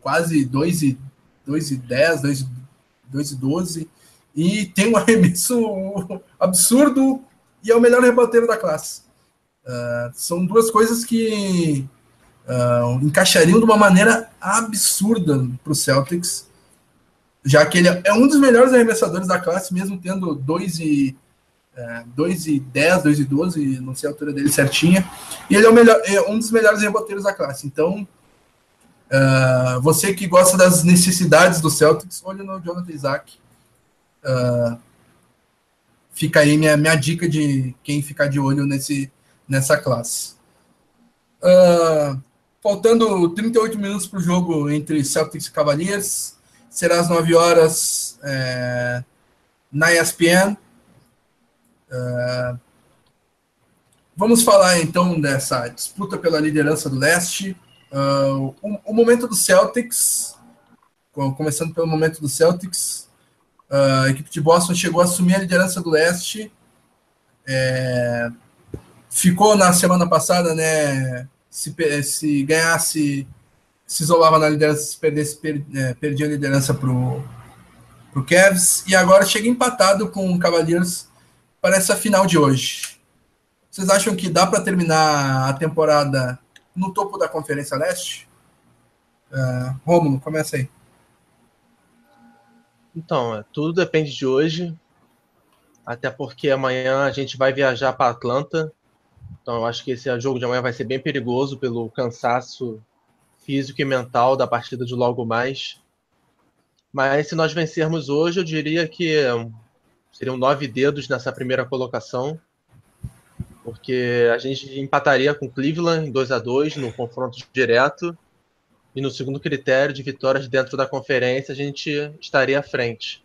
quase 2 e, 2 e 10, 2, 2 e 12, e tem um arremesso absurdo e é o melhor reboteiro da classe. Uh, são duas coisas que uh, encaixariam de uma maneira absurda para o Celtics, já que ele é um dos melhores arremessadores da classe, mesmo tendo 2 e, uh, 2 e 10, 2 e 12, não sei a altura dele certinha, e ele é, o melhor, é um dos melhores reboteiros da classe. Então, uh, você que gosta das necessidades do Celtics, olhe no Jonathan Isaac. Uh, fica aí minha, minha dica de quem ficar de olho nesse, nessa classe. Uh, faltando 38 minutos para o jogo entre Celtics e Cavaliers, será às 9 horas é, na ESPN. Uh, vamos falar então dessa disputa pela liderança do leste. Uh, o, o, momento do Celtics, começando pelo momento do Celtics, uh, a equipe de Boston chegou a assumir a liderança do leste. É, ficou na semana passada, né? Se, se ganhasse, se isolava na liderança, se perdesse, per, é, perdia a liderança para o Cavs. E agora chega empatado com o Cavaliers para essa final de hoje. Vocês acham que dá para terminar a temporada no topo da Conferência Leste? Uh, Romulo, começa aí. Então, tudo depende de hoje. Até porque amanhã a gente vai viajar para Atlanta. Então, eu acho que esse jogo de amanhã vai ser bem perigoso pelo cansaço físico e mental da partida de logo mais. Mas se nós vencermos hoje, eu diria que seriam nove dedos nessa primeira colocação. Porque a gente empataria com Cleveland em 2 a 2 no confronto direto. E no segundo critério de vitórias dentro da conferência, a gente estaria à frente.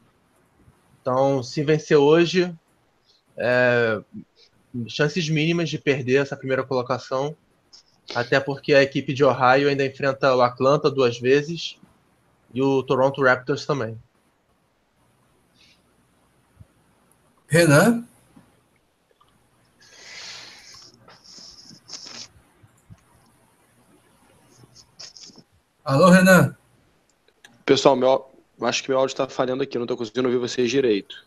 Então, se vencer hoje, é, chances mínimas de perder essa primeira colocação, até porque a equipe de Ohio ainda enfrenta o Atlanta duas vezes e o Toronto Raptors também. Renan? Alô, Renan? Pessoal, meu, acho que meu áudio está falhando aqui, não estou conseguindo ouvir vocês direito.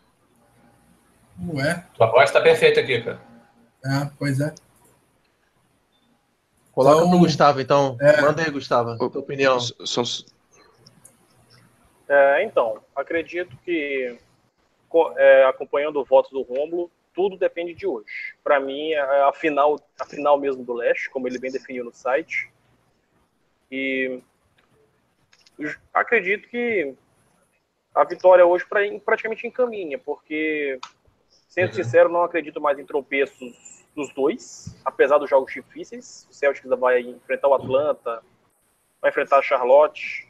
Ué? Tua voz está perfeita aqui, cara. É, pois é. Coloca Então, pro Gustavo, então. é. Manda aí, Gustavo, tua opinião. São, É, então, acredito que é, acompanhando o voto do Rômulo, tudo depende de hoje. Para mim, é a final, a final mesmo do leste, como ele bem definiu no site. E acredito que a vitória hoje pra, praticamente encaminha, porque, sendo Uhum. sincero, não acredito mais em tropeços dos dois, apesar dos jogos difíceis. O Celtics vai enfrentar o Atlanta, vai enfrentar a Charlotte.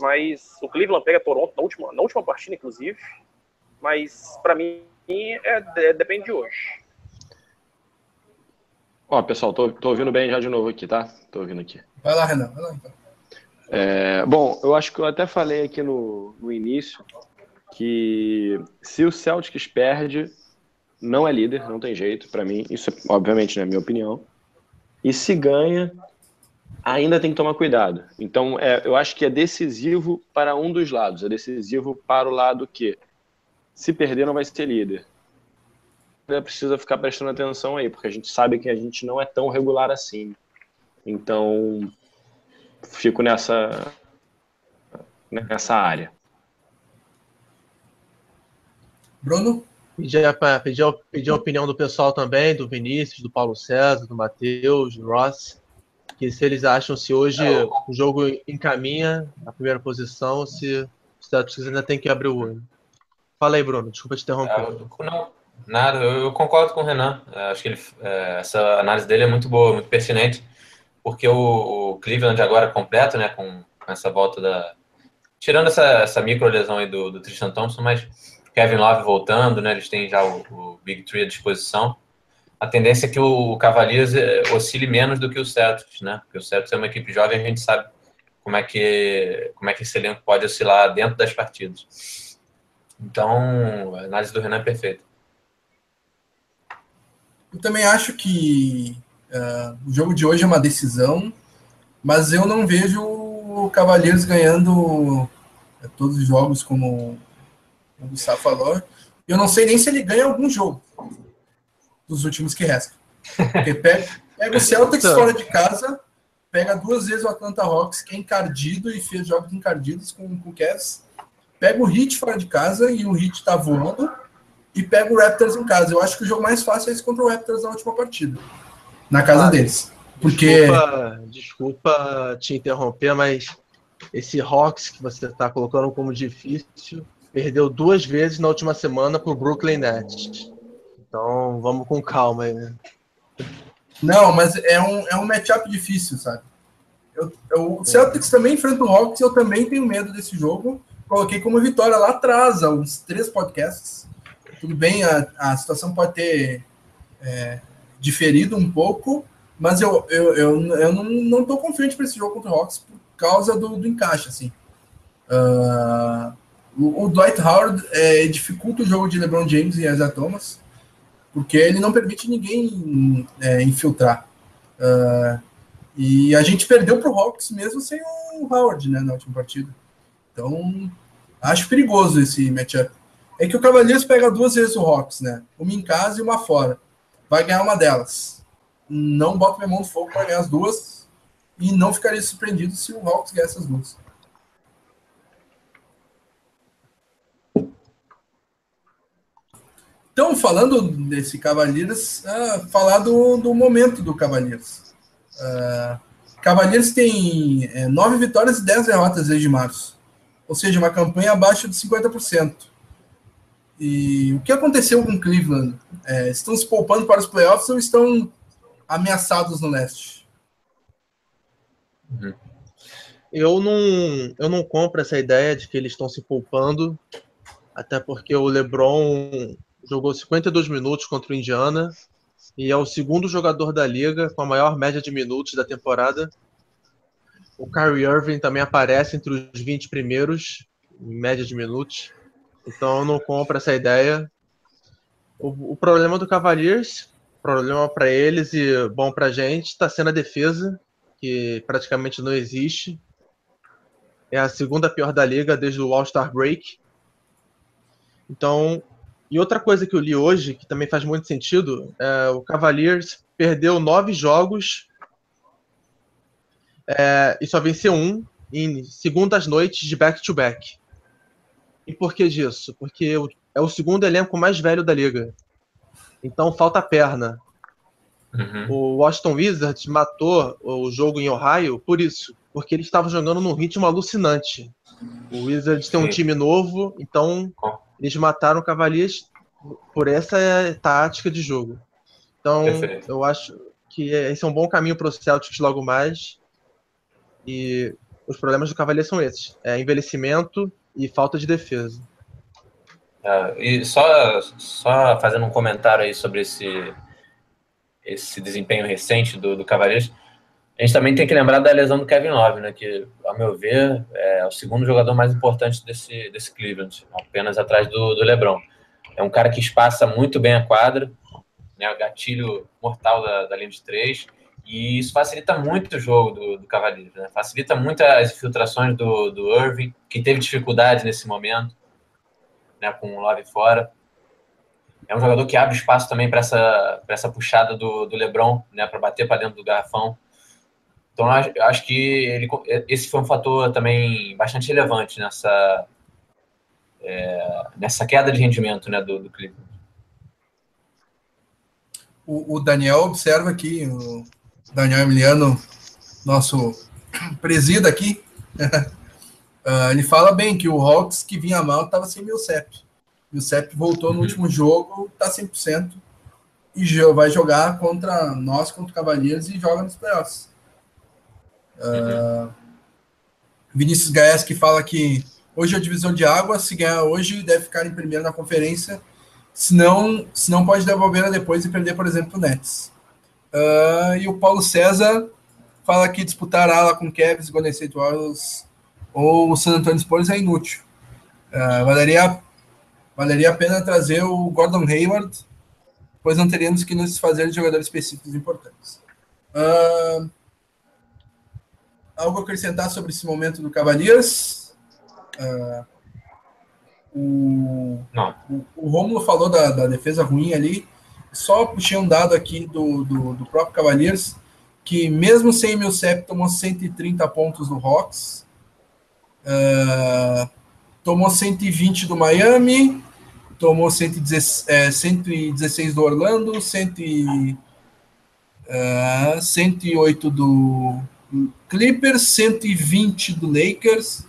Mas o Cleveland pega Toronto na última, na última partida, inclusive. Mas para mim é, é- depende de hoje. Ó, pessoal, tô, tô ouvindo bem já de novo aqui, tá? Tô ouvindo aqui. Vai lá, Renan. Vai lá, então. É, bom, eu acho que eu até falei aqui no, no início que se o Celtics perde, não é líder, não tem jeito para mim. Isso, é, obviamente, na minha opinião. E se ganha, ainda tem que tomar cuidado. Então, é, eu acho que é decisivo para um dos lados. É decisivo para o lado que, se perder, não vai ser líder. Ainda Precisa ficar prestando atenção aí, porque a gente sabe que a gente não é tão regular assim. Então, fico nessa nessa área. Bruno? Pedir a, pedir, a, pedir a opinião do pessoal também, do Vinícius, do Paulo César, do Matheus, do Ross, que se eles acham se hoje É, o jogo encaminha a primeira posição, se o Celtics ainda tem que abrir o olho. Fala aí, Bruno, desculpa te interromper. É, não, nada, eu, concordo com o Renan. É, acho que ele, essa análise dele é muito boa, muito pertinente, porque o, o Cleveland agora completo, né, com, com essa volta da. Tirando essa, essa micro lesão aí do, do Tristan Thompson, mas Kevin Love voltando, né, eles têm já o, o Big Three à disposição. A tendência é que o Cavaliers é, oscile menos do que o Celtics, né? Porque o Celtics é uma equipe jovem, a gente sabe como é que como é que esse elenco pode oscilar dentro das partidas. Então, a análise do Renan é perfeita. Eu também acho que ah, o jogo de hoje é uma decisão, mas eu não vejo o Cavaleiros ganhando eh, todos os jogos como o Gustavo falou. Eu não sei nem se ele ganha algum jogo dos últimos que restam. Porque pega, pega o Celtics Então. fora de casa, pega duas vezes o Atlanta Hawks, que é encardido e fez jogos encardidos com, com o Cavs. Pega o Heat fora de casa e o Heat tá voando. E pega o Raptors em casa. Eu acho que o jogo mais fácil é esse contra o Raptors na última partida. Na casa Ah, deles. Porque Desculpa, desculpa te interromper, mas esse Hawks que você está colocando como difícil perdeu duas vezes na última semana para o Brooklyn Nets. Então vamos com calma aí, né? Não, mas é um, é um matchup difícil, sabe? Eu, eu- o Celtics também enfrenta o Hawks e eu também tenho medo desse jogo. Coloquei como vitória lá atrás, há uns três podcasts. Tudo bem, a, a situação pode ter é, diferido um pouco, mas eu, eu, eu, eu não, não tô confiante para esse jogo contra o Hawks por causa do, do encaixe, assim. Ah, o, o Dwight Howard é, dificulta o jogo de LeBron James e Isaiah Thomas, porque ele não permite ninguém é, infiltrar. Ah, e a gente perdeu para o Hawks mesmo sem o Howard né, na última partida. Então, acho perigoso esse matchup. É que o Cavaliers pega duas vezes o Hawks, né? Uma em casa e uma fora. Vai ganhar uma delas. Não boto minha mão no fogo para ganhar as duas. E não ficaria surpreendido se o Hawks ganhar essas duas. Então, falando desse Cavaliers, ah, falar do, do momento do Cavaliers. Ah, Cavaliers tem é, nove vitórias e dez derrotas desde março. Ou seja, uma campanha abaixo de 50%. E o que aconteceu com Cleveland? É, estão se poupando para os playoffs ou estão ameaçados no leste? Eu não, eu não compro essa ideia de que eles estão se poupando, até porque o LeBron jogou 52 minutos contra o Indiana e é o segundo jogador da liga com a maior média de minutos da temporada. O Kyrie Irving também aparece entre os 20 primeiros, em média de minutos. Então não compro essa ideia. O, o problema do Cavaliers, problema para eles e bom para gente, está sendo a defesa, que praticamente não existe. É a segunda pior da liga desde o All-Star Break. Então, e outra coisa que eu li hoje, que também faz muito sentido, é o Cavaliers perdeu nove jogos é, e só venceu um em segundas noites de back-to-back. -back. E por que disso? Porque é o segundo elenco mais velho da liga. Então falta perna. Uhum. O Washington Wizards matou o jogo em Ohio por isso, porque eles estavam jogando num ritmo alucinante. O Wizards tem um time novo, então eles mataram o Cavaliers por essa tática de jogo. Então, Perfeito. eu acho que esse é um bom caminho para o Celtics logo mais. E os problemas do Cavaliers são esses: é envelhecimento e falta de defesa. É, e só, só fazendo um comentário aí sobre esse, esse desempenho recente do, do Cavaliers, a gente também tem que lembrar da lesão do Kevin Love, né, que, ao meu ver, é o segundo jogador mais importante desse, desse Cleveland, apenas atrás do, do LeBron. É um cara que espaça muito bem a quadra, né, o gatilho mortal da, da linha de três, e isso facilita muito o jogo do, do Cavaliers, né? facilita muito as infiltrações do, do Irving, que teve dificuldade nesse momento, né, com o Love fora. É um jogador que abre espaço também para essa, essa puxada do, do LeBron, né, para bater para dentro do garrafão. Então, eu acho que ele, esse foi um fator também bastante relevante nessa, é, nessa queda de rendimento né, do, do Cleveland. O, o, Daniel observa aqui, o Daniel Emiliano, nosso presida aqui, uh, ele fala bem que o Hawks que vinha mal estava sem Millsap. Millsap voltou no uhum. último jogo, está 100%, e vai jogar contra nós, contra o Cavaliers, e joga nos playoffs. Uh, Vinícius Gaes que fala que hoje é a divisão de água, se ganhar hoje deve ficar em primeiro na conferência, senão, senão pode devolver depois e perder, por exemplo, o Nets. Uh, e o Paulo César fala que disputar ala com Cavs, Golden State Warriors ou o San Antonio Spurs é inútil. Uh, valeria, valeria a pena trazer o Gordon Hayward, pois não teríamos que nos fazer de jogadores específicos importantes. Uh, algo a acrescentar sobre esse momento do Cavaliers? Uh, o, Não. o, o Romulo falou da, da, defesa ruim ali. Só puxei um dado aqui do, do, do próprio Cavaliers, que mesmo sem Millsap tomou 130 pontos do Hawks, uh, tomou 120 do Miami, tomou 116, é, 116 do Orlando, 100, uh, 108 do, Clippers, 120 do Lakers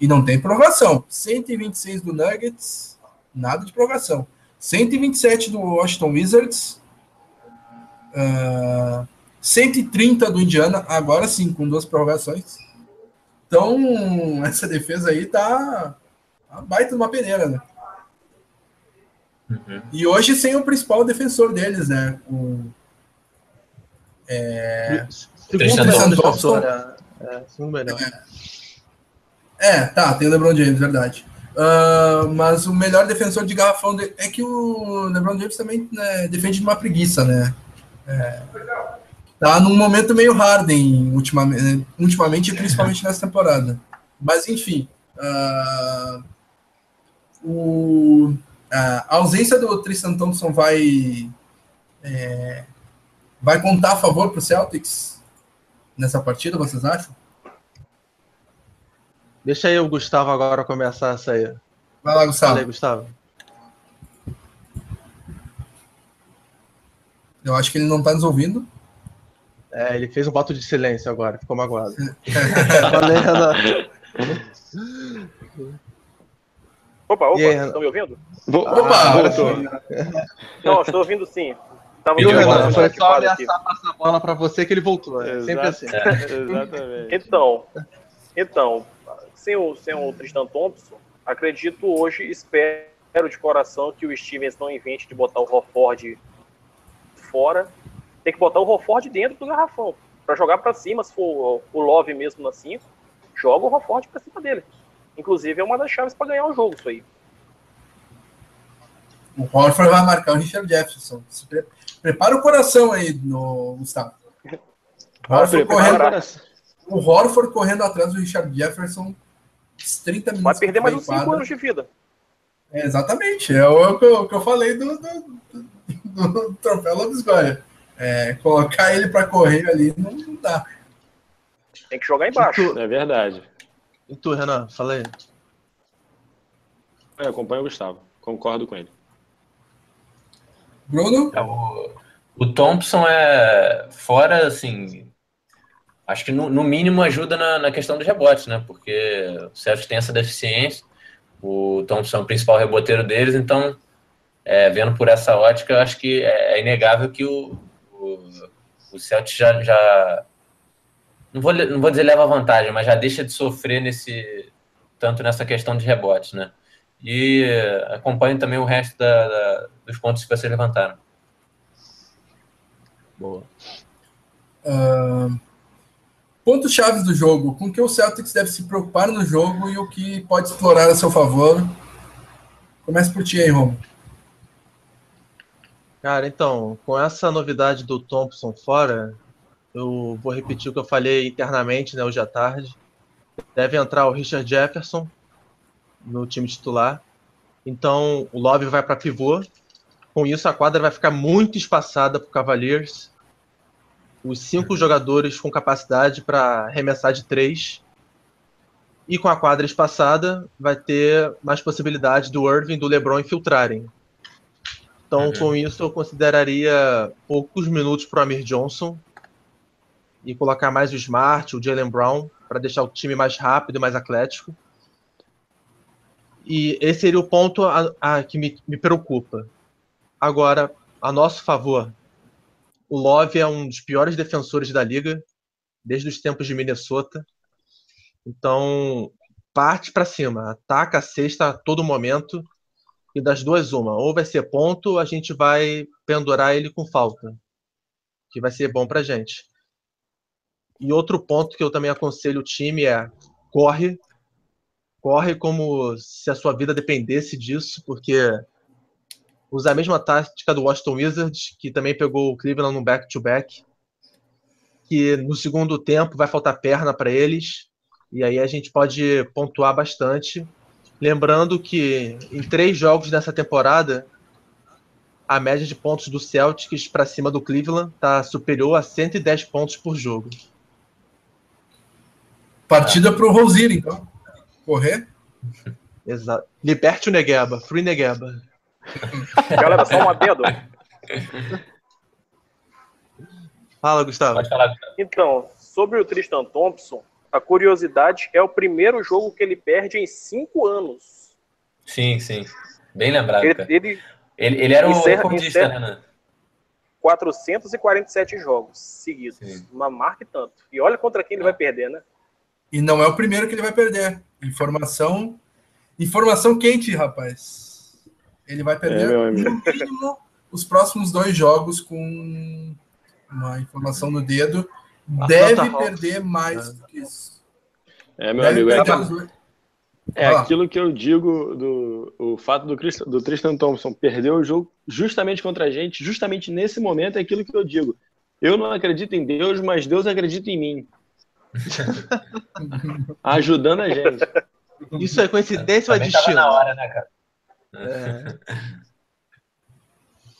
e não tem provação. 126 do Nuggets, nada de provação. 127 do Washington Wizards, uh, ah, 130 do Indiana, agora sim, com duas prorrogações. Então, essa defesa aí tá a baita de uma peneira, né? Uhum. E hoje sem o principal defensor deles, né? O, é, Segundo melhor defensor, é, é, segundo melhor. É. é, tá, tem o LeBron James, verdade. Uh, mas o melhor defensor de garrafão de... é que o LeBron James também né, defende de uma preguiça, né? É, tá num momento meio Harden ultimamente, ultimamente principalmente nessa temporada. Mas enfim, uh, o, a ausência do Tristan Thompson vai é, vai contar a favor para o Celtics? Nessa partida, vocês acham? Deixa aí o Gustavo agora começar essa aí. Vai lá, Gustavo. Aí, Gustavo. Eu acho que ele não está nos ouvindo. É, ele fez um voto de silêncio agora, ficou magoado. opa, opa, estão me ouvindo? Opa, ah, agora Não, estou ouvindo sim. Tava Viu, Renan? Foi só ameaçar passar a bola para você que ele voltou. É sempre assim. É, exatamente. Então, então sem, o, sem o Tristan Thompson, acredito hoje, espero de coração que o Stevens não invente de botar o Rofford fora. Tem que botar o Rofford dentro do garrafão. para jogar para cima, se for o Love mesmo na 5, joga o Rofford para cima dele. Inclusive, é uma das chaves para ganhar o jogo, isso aí. O Horford vai marcar o Richard Jefferson. Pre prepara o coração aí, no Gustavo. O Horford, correndo, o Horford correndo atrás do Richard Jefferson 30 minutos. Vai perder mais uns 5 anos de vida. É, exatamente. É o que eu, que eu falei do, do, do, do troféu Lobisgoia. É, colocar ele para correr ali não, não, dá. Tem que jogar embaixo. Tu, é verdade. E tu, Renan? Fala aí. Eu acompanho o Gustavo. Concordo com ele. Bruno? É, o, o Thompson é fora, assim. Acho que no, no mínimo ajuda na, na, questão dos rebotes, né? Porque o Celtics tem essa deficiência. O Thompson é o principal reboteiro deles, então, é, vendo por essa ótica, acho que é, é inegável que o, o, o Celtics já, já não vou, não vou dizer leva vantagem, mas já deixa de sofrer nesse tanto nessa questão de rebotes, né? E acompanho também o resto da, da, dos pontos que vocês levantaram. Boa. Uh, pontos chaves do jogo. Com que o Celtics deve se preocupar no jogo e o que pode explorar a seu favor. Comece por ti aí, Romo. Cara, então, com essa novidade do Thompson fora, eu vou repetir o que eu falei internamente, né, hoje à tarde. Deve entrar o Richard Jefferson no time titular. Então, o Love vai para pivô, com isso, a quadra vai ficar muito espaçada para o Cavaliers. Os cinco jogadores com capacidade para arremessar de três. E com a quadra espaçada, vai ter mais possibilidade do Irving e do LeBron infiltrarem. Então, uhum. com isso, eu consideraria poucos minutos para o Amir Johnson e colocar mais o Smart, o Jalen Brown, para deixar o time mais rápido e mais atlético. E esse seria o ponto a, a que me, me preocupa. Agora, a nosso favor, o Love é um dos piores defensores da liga, desde os tempos de Minnesota. Então, parte para cima, ataca a cesta a todo momento. E das duas, uma. Ou vai ser ponto, a gente vai pendurar ele com falta. Que vai ser bom pra gente. E outro ponto que eu também aconselho o time é corre. Corre como se a sua vida dependesse disso, porque usar a mesma tática do Washington Wizards, que também pegou o Cleveland no back-to-back, -back, que no segundo tempo vai faltar perna para eles, e aí a gente pode pontuar bastante. Lembrando que em três jogos dessa temporada, a média de pontos do Celtics para cima do Cleveland está superior a 110 pontos por jogo. Partida para o Rosier, então. Correr. Exato. Liberte o Negueba. Free Negueba. Galera, só um adendo. Fala, Gustavo. Pode falar, Gustavo. Então, sobre o Tristan Thompson, a curiosidade é o primeiro jogo que ele perde em cinco anos. Sim, sim. Bem lembrado. Ele, ele, ele, ele, era encerra, o recordista, né? 447 jogos seguidos. Sim. Uma marca e tanto. E olha contra quem ele vai perder, né? E não é o primeiro que ele vai perder. Informação. Informação quente, rapaz. Ele vai perder é, no mínimo os próximos dois jogos com uma informação no dedo. A deve perder mais do que isso. É, meu deve amigo, é, é aquilo que eu digo do o fato do, Christ, do Tristan Thompson perder o jogo justamente contra a gente, justamente nesse momento, é aquilo que eu digo. Eu não acredito em Deus, mas Deus acredita em mim. Ajudando a gente. Isso é coincidência ou é destino? na hora, né, cara? É.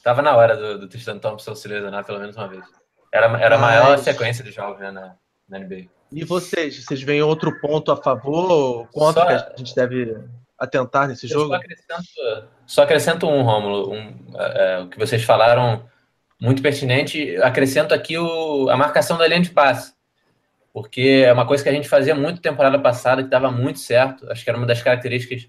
Tava na hora do, do Tristan Thompson se lesionar pelo menos uma vez. Era, era a maior sequência de jogos né, na, na NBA. E vocês? Vocês veem outro ponto a favor? Quanto só, que a gente deve atentar nesse jogo? Só acrescento, só acrescento um, Rômulo. Um, é, o que vocês falaram, muito pertinente. Acrescento aqui o, a marcação da linha de passe. Porque é uma coisa que a gente fazia muito temporada passada, que dava muito certo. Acho que era uma das características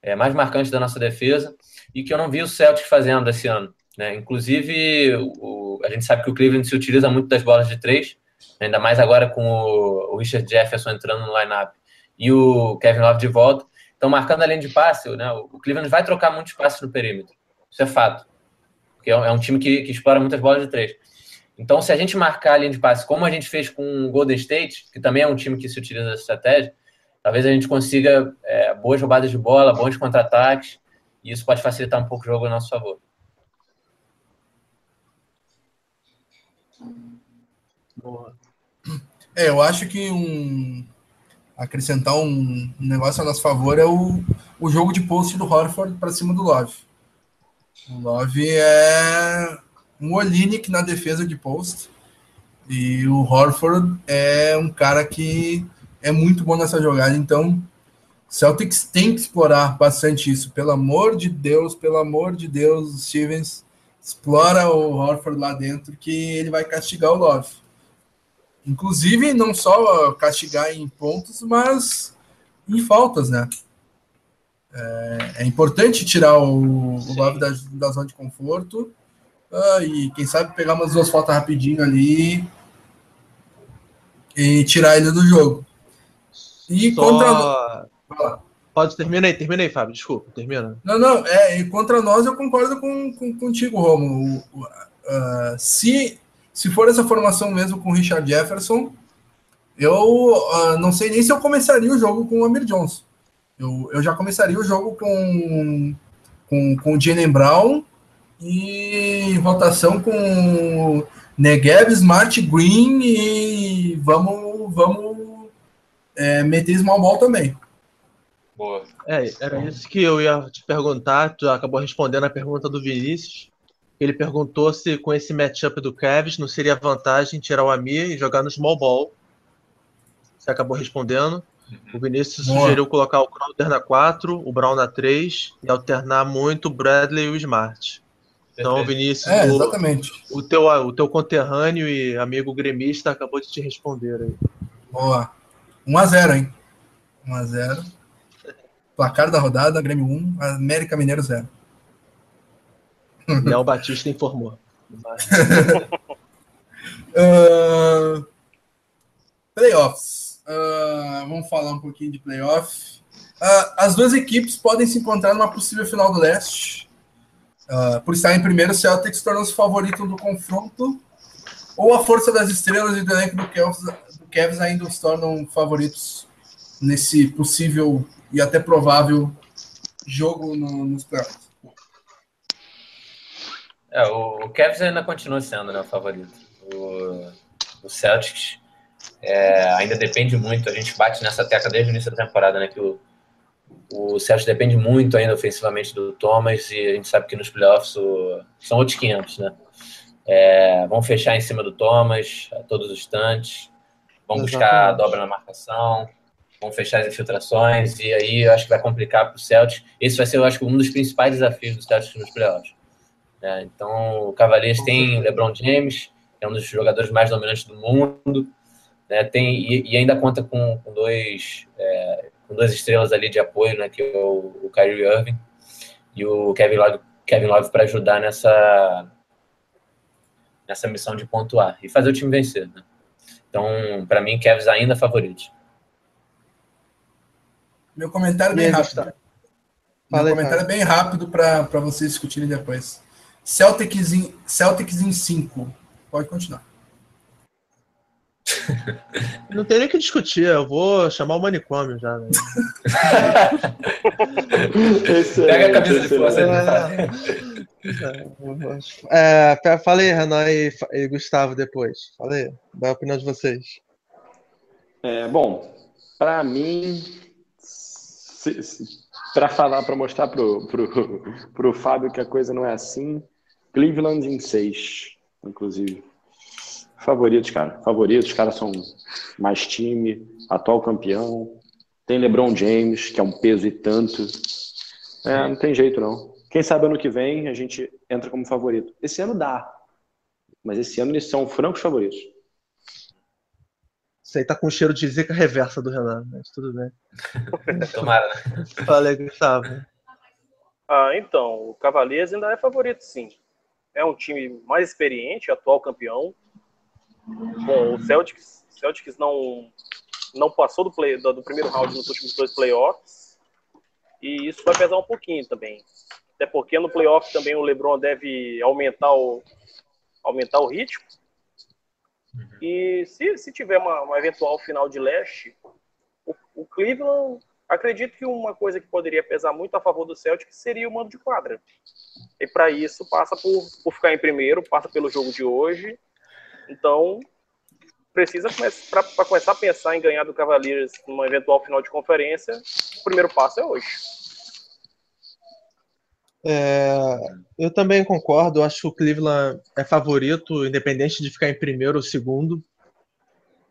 é, mais marcantes da nossa defesa e que eu não vi o Celtic fazendo esse ano. Né? Inclusive, o, a gente sabe que o Cleveland se utiliza muito das bolas de três, ainda mais agora com o, o Richard Jefferson entrando no lineup e o Kevin Love de volta. Então, marcando a linha de passe, né, o Cleveland vai trocar muitos passes no perímetro. Isso é fato. Porque é um time que, que explora muitas bolas de três. Então, se a gente marcar a linha de passe, como a gente fez com o Golden State, que também é um time que se utiliza dessa estratégia, talvez a gente consiga é, boas roubadas de bola, bons contra-ataques, e isso pode facilitar um pouco o jogo a nosso favor. Boa. É, eu acho que um acrescentar um negócio a nosso favor é o, o jogo de post do Horford para cima do Love. O Love é um Olinick na defesa de post. E o Horford é um cara que é muito bom nessa jogada. Então, Celtics tem que explorar bastante isso. Pelo amor de Deus, pelo amor de Deus, Stevens, explora o Horford lá dentro que ele vai castigar o Love. Inclusive, não só castigar em pontos, mas em faltas, né? É, é importante tirar o, o Love da, da zona de conforto e quem sabe pegar umas duas fotos rapidinho ali e tirar ele do jogo. E Só... contra. Pode, termina aí, termina aí, Fábio, desculpa, termina. Não, não, é, e contra nós eu concordo com, com contigo, Romo. Uh, se, se for essa formação mesmo com o Richard Jefferson, eu uh, não sei nem se eu começaria o jogo com o Amir Johnson. Eu, eu já começaria o jogo com, com, com o Jalen Brown e votação com Negev, Smart, Green e vamos, vamos é, meter Small Ball também. Boa. É, era isso que eu ia te perguntar. Tu acabou respondendo a pergunta do Vinícius. Ele perguntou se com esse matchup do Cavs não seria vantagem tirar o Amir e jogar no small ball. Você acabou respondendo. O Vinícius Boa. sugeriu colocar o Crowder na 4, o Brown na 3 e alternar muito o Bradley e o Smart. Então, Vinícius, é. O, o, teu, o teu conterrâneo e amigo gremista acabou de te responder aí. Boa. 1x0, hein? 1x0. Placar da rodada, Grêmio 1, América Mineiro 0. Léo Batista informou. uh, playoffs. Uh, vamos falar um pouquinho de playoff. Uh, as duas equipes podem se encontrar numa possível final do leste. Uh, por estar em primeiro, o Celtics tornou-se favorito do confronto, ou a força das estrelas e do elenco do Cavs, do Cavs ainda os tornam favoritos nesse possível e até provável jogo no, nos playoffs? É, o, Cavs ainda continua sendo né, o favorito. O, o Celtics é, ainda depende muito, a gente bate nessa tecla desde o início da temporada, né, que o, o Celtics depende muito ainda ofensivamente do Thomas e a gente sabe que nos playoffs o... são outros 500, né? É, vão fechar em cima do Thomas a todos os instantes, vão Exatamente. buscar a dobra na marcação, vão fechar as infiltrações e aí eu acho que vai complicar para o Celtics. Esse vai ser, eu acho, um dos principais desafios do Celtics nos playoffs. É, então, o Cavaliers tem o LeBron James, é um dos jogadores mais dominantes do mundo, né, tem, e, e ainda conta com, com dois é, com duas estrelas ali de apoio, né, que é o, o Kyrie Irving e o Kevin Love, Kevin Love para ajudar nessa nessa missão de pontuar e fazer o time vencer. Né? Então, para mim, Cavs ainda favorito. Meu comentário é bem rápido. Meu comentário é bem rápido para vocês discutirem depois. Celtics em, Celtics em 5. Pode continuar. Não tem nem que discutir, eu vou chamar o manicômio já. Né? Pega a camisa de força é, é, falei, Renan e, e, Gustavo depois. Falei, dá a opinião de vocês. É, bom, para mim, para falar, para mostrar pro, pro, pro Fábio que a coisa não é assim, Cleveland em 6, inclusive. Favoritos, cara. Favoritos. Os caras são mais time, atual campeão. Tem LeBron James, que é um peso e tanto. É, não tem jeito, não. Quem sabe ano que vem a gente entra como favorito. Esse ano dá. Mas esse ano eles são francos favoritos. Isso aí tá com cheiro de zica reversa do Renan, mas tudo bem. Tomara. Falei, Gustavo. Ah, então, o Cavaliers ainda é favorito, sim. É um time mais experiente, atual campeão. Bom, o Celtics, Celtics não, não passou do, play, do, do primeiro round nos últimos dois playoffs. E isso vai pesar um pouquinho também. Até porque no playoff também o LeBron deve aumentar o, aumentar o ritmo. E se, se tiver uma, uma eventual final de leste, o, o, Cleveland, acredito que uma coisa que poderia pesar muito a favor do Celtic seria o mando de quadra. E para isso passa por, por ficar em primeiro, passa pelo jogo de hoje. Então, precisa para começar a pensar em ganhar do Cavaliers numa eventual final de conferência, o primeiro passo é hoje. É, eu também concordo. Acho que o Cleveland é favorito, independente de ficar em primeiro ou segundo.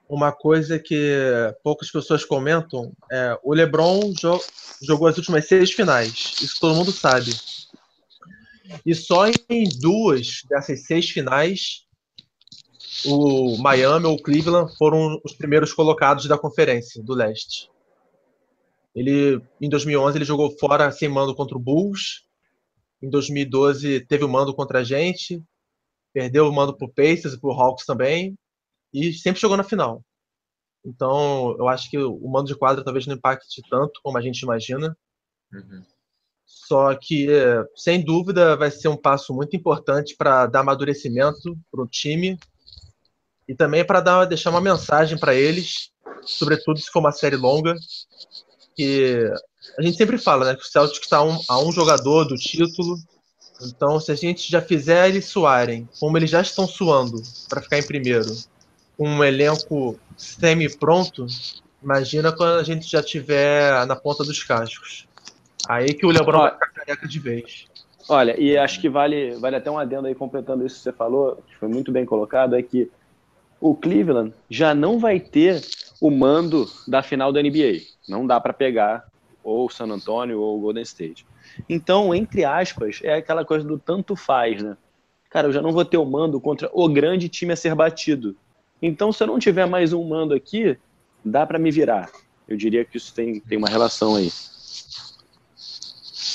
Uma coisa que poucas pessoas comentam é o LeBron jo jogou as últimas seis finais. Isso todo mundo sabe. E só em duas dessas seis finais, o Miami ou o Cleveland foram os primeiros colocados da conferência do leste. Ele, em 2011, ele jogou fora sem mando contra o Bulls em 2012 teve o mando contra a gente, perdeu o mando pro Pacers e pro Hawks também, e sempre chegou na final. Então, eu acho que o mando de quadra talvez não impacte tanto como a gente imagina. Uhum. Só que, sem dúvida, vai ser um passo muito importante para dar amadurecimento para o time e também para deixar uma mensagem para eles, sobretudo se for uma série longa, que a gente sempre fala, né, que o Celtic está um, a um jogador do título. Então, se a gente já fizer eles suarem, como eles já estão suando para ficar em primeiro, com um elenco semi-pronto, imagina quando a gente já tiver na ponta dos cascos. Aí que o LeBron vai ficar careca de vez. Olha, e acho que vale, vale até um adendo aí completando isso que você falou, que foi muito bem colocado, é que o Cleveland já não vai ter o mando da final da NBA. Não dá para pegar ou San Antonio ou Golden State. Então, entre aspas, é aquela coisa do tanto faz, né? Cara, eu já não vou ter o mando contra o grande time a ser batido. Então, se eu não tiver mais um mando aqui, dá para me virar. Eu diria que isso tem, tem uma relação aí.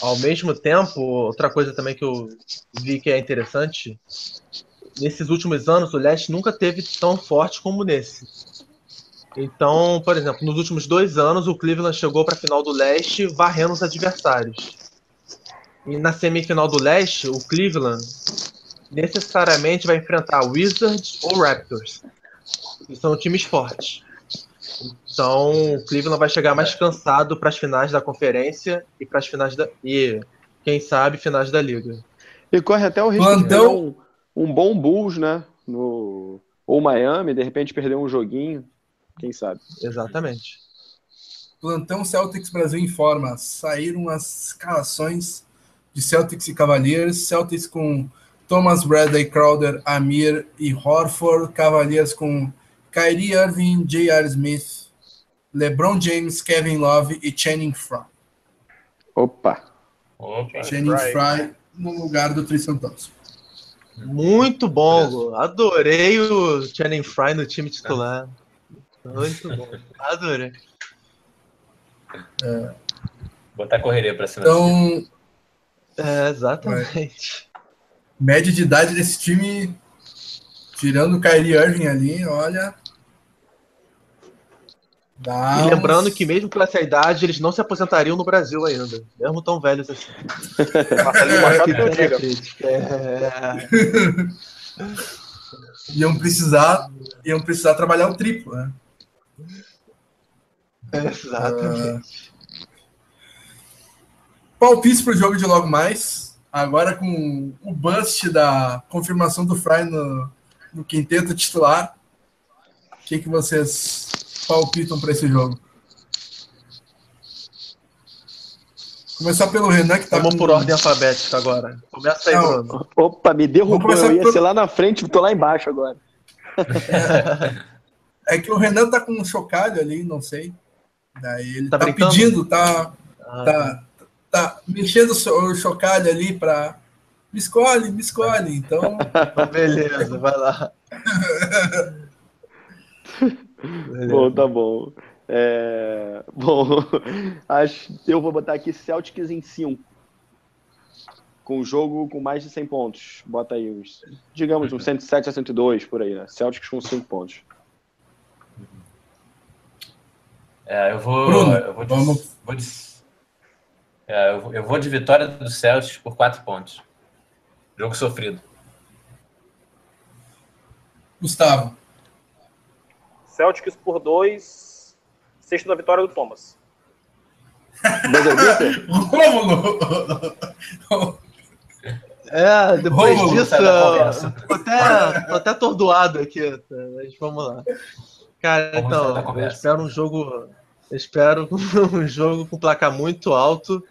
Ao mesmo tempo, outra coisa também que eu vi que é interessante, nesses últimos anos o leste nunca teve tão forte como nesse. Então, por exemplo, nos últimos dois anos, o Cleveland chegou para a final do leste varrendo os adversários. E na semifinal do leste, o Cleveland necessariamente vai enfrentar Wizards ou Raptors. Que são times fortes. Então, o Cleveland vai chegar mais cansado para as finais da conferência e para as finais da. E, quem sabe, finais da liga. E corre até o risco de ter um, bom Bulls, né? No, ou Miami, de repente perder um joguinho. Quem sabe? Exatamente. Plantão Celtics Brasil informa. Saíram as escalações de Celtics e Cavaliers. Celtics com Thomas Bradley, Crowder, Amir e Horford. Cavaliers com Kyrie Irving, J.R. Smith, LeBron James, Kevin Love e Channing Frye. Opa! Opa Channing Frye no lugar do Tristan Thompson. Muito bom, adorei o Channing Frye no time titular. Muito bom. Adorei. É. Botar correria pra cima. Então. É, exatamente. Média de idade desse time, tirando o Kyrie Irving ali, olha. E lembrando uns... que mesmo com essa idade, eles não se aposentariam no Brasil ainda, mesmo tão velhos assim. é, é. iam precisar, iam precisar trabalhar o triplo, né? Exatamente. Uh, palpite para o jogo de logo mais. Agora com o bust da confirmação do Fry no, no quinteto titular. O que, que vocês palpitam para esse jogo? Começar pelo Renan, que tá. Vamos por ordem alfabética agora. Começa aí, Não. Bruno. Opa, me derrubou. Eu ia por... ser lá na frente, tô lá embaixo agora. É que o Renan tá com um chocalho ali, não sei. Daí ele tá, tá pedindo, tá, ah, tá, tá mexendo o chocalho ali para me escolhe, me escolhe. Então, beleza, vai lá. bom, tá bom. É... Bom, acho eu vou botar aqui Celtics em 5. Com o jogo com mais de 100 pontos. Bota aí uns, digamos, uns 107 a 102 por aí, né? Celtics com 5 pontos. É, eu vou. Bruno, eu vou, vamos... vou É, eu, eu vou de vitória do Celtics por quatro pontos. Jogo sofrido. Gustavo. Celtics por dois. Sexto da vitória do Thomas. Rômulo! É, depois Rômulo, disso, tô até, tô até atordoado aqui, tá? mas vamos lá. Cara, Vamos então, eu espero um jogo. Eu espero um jogo com placar muito alto.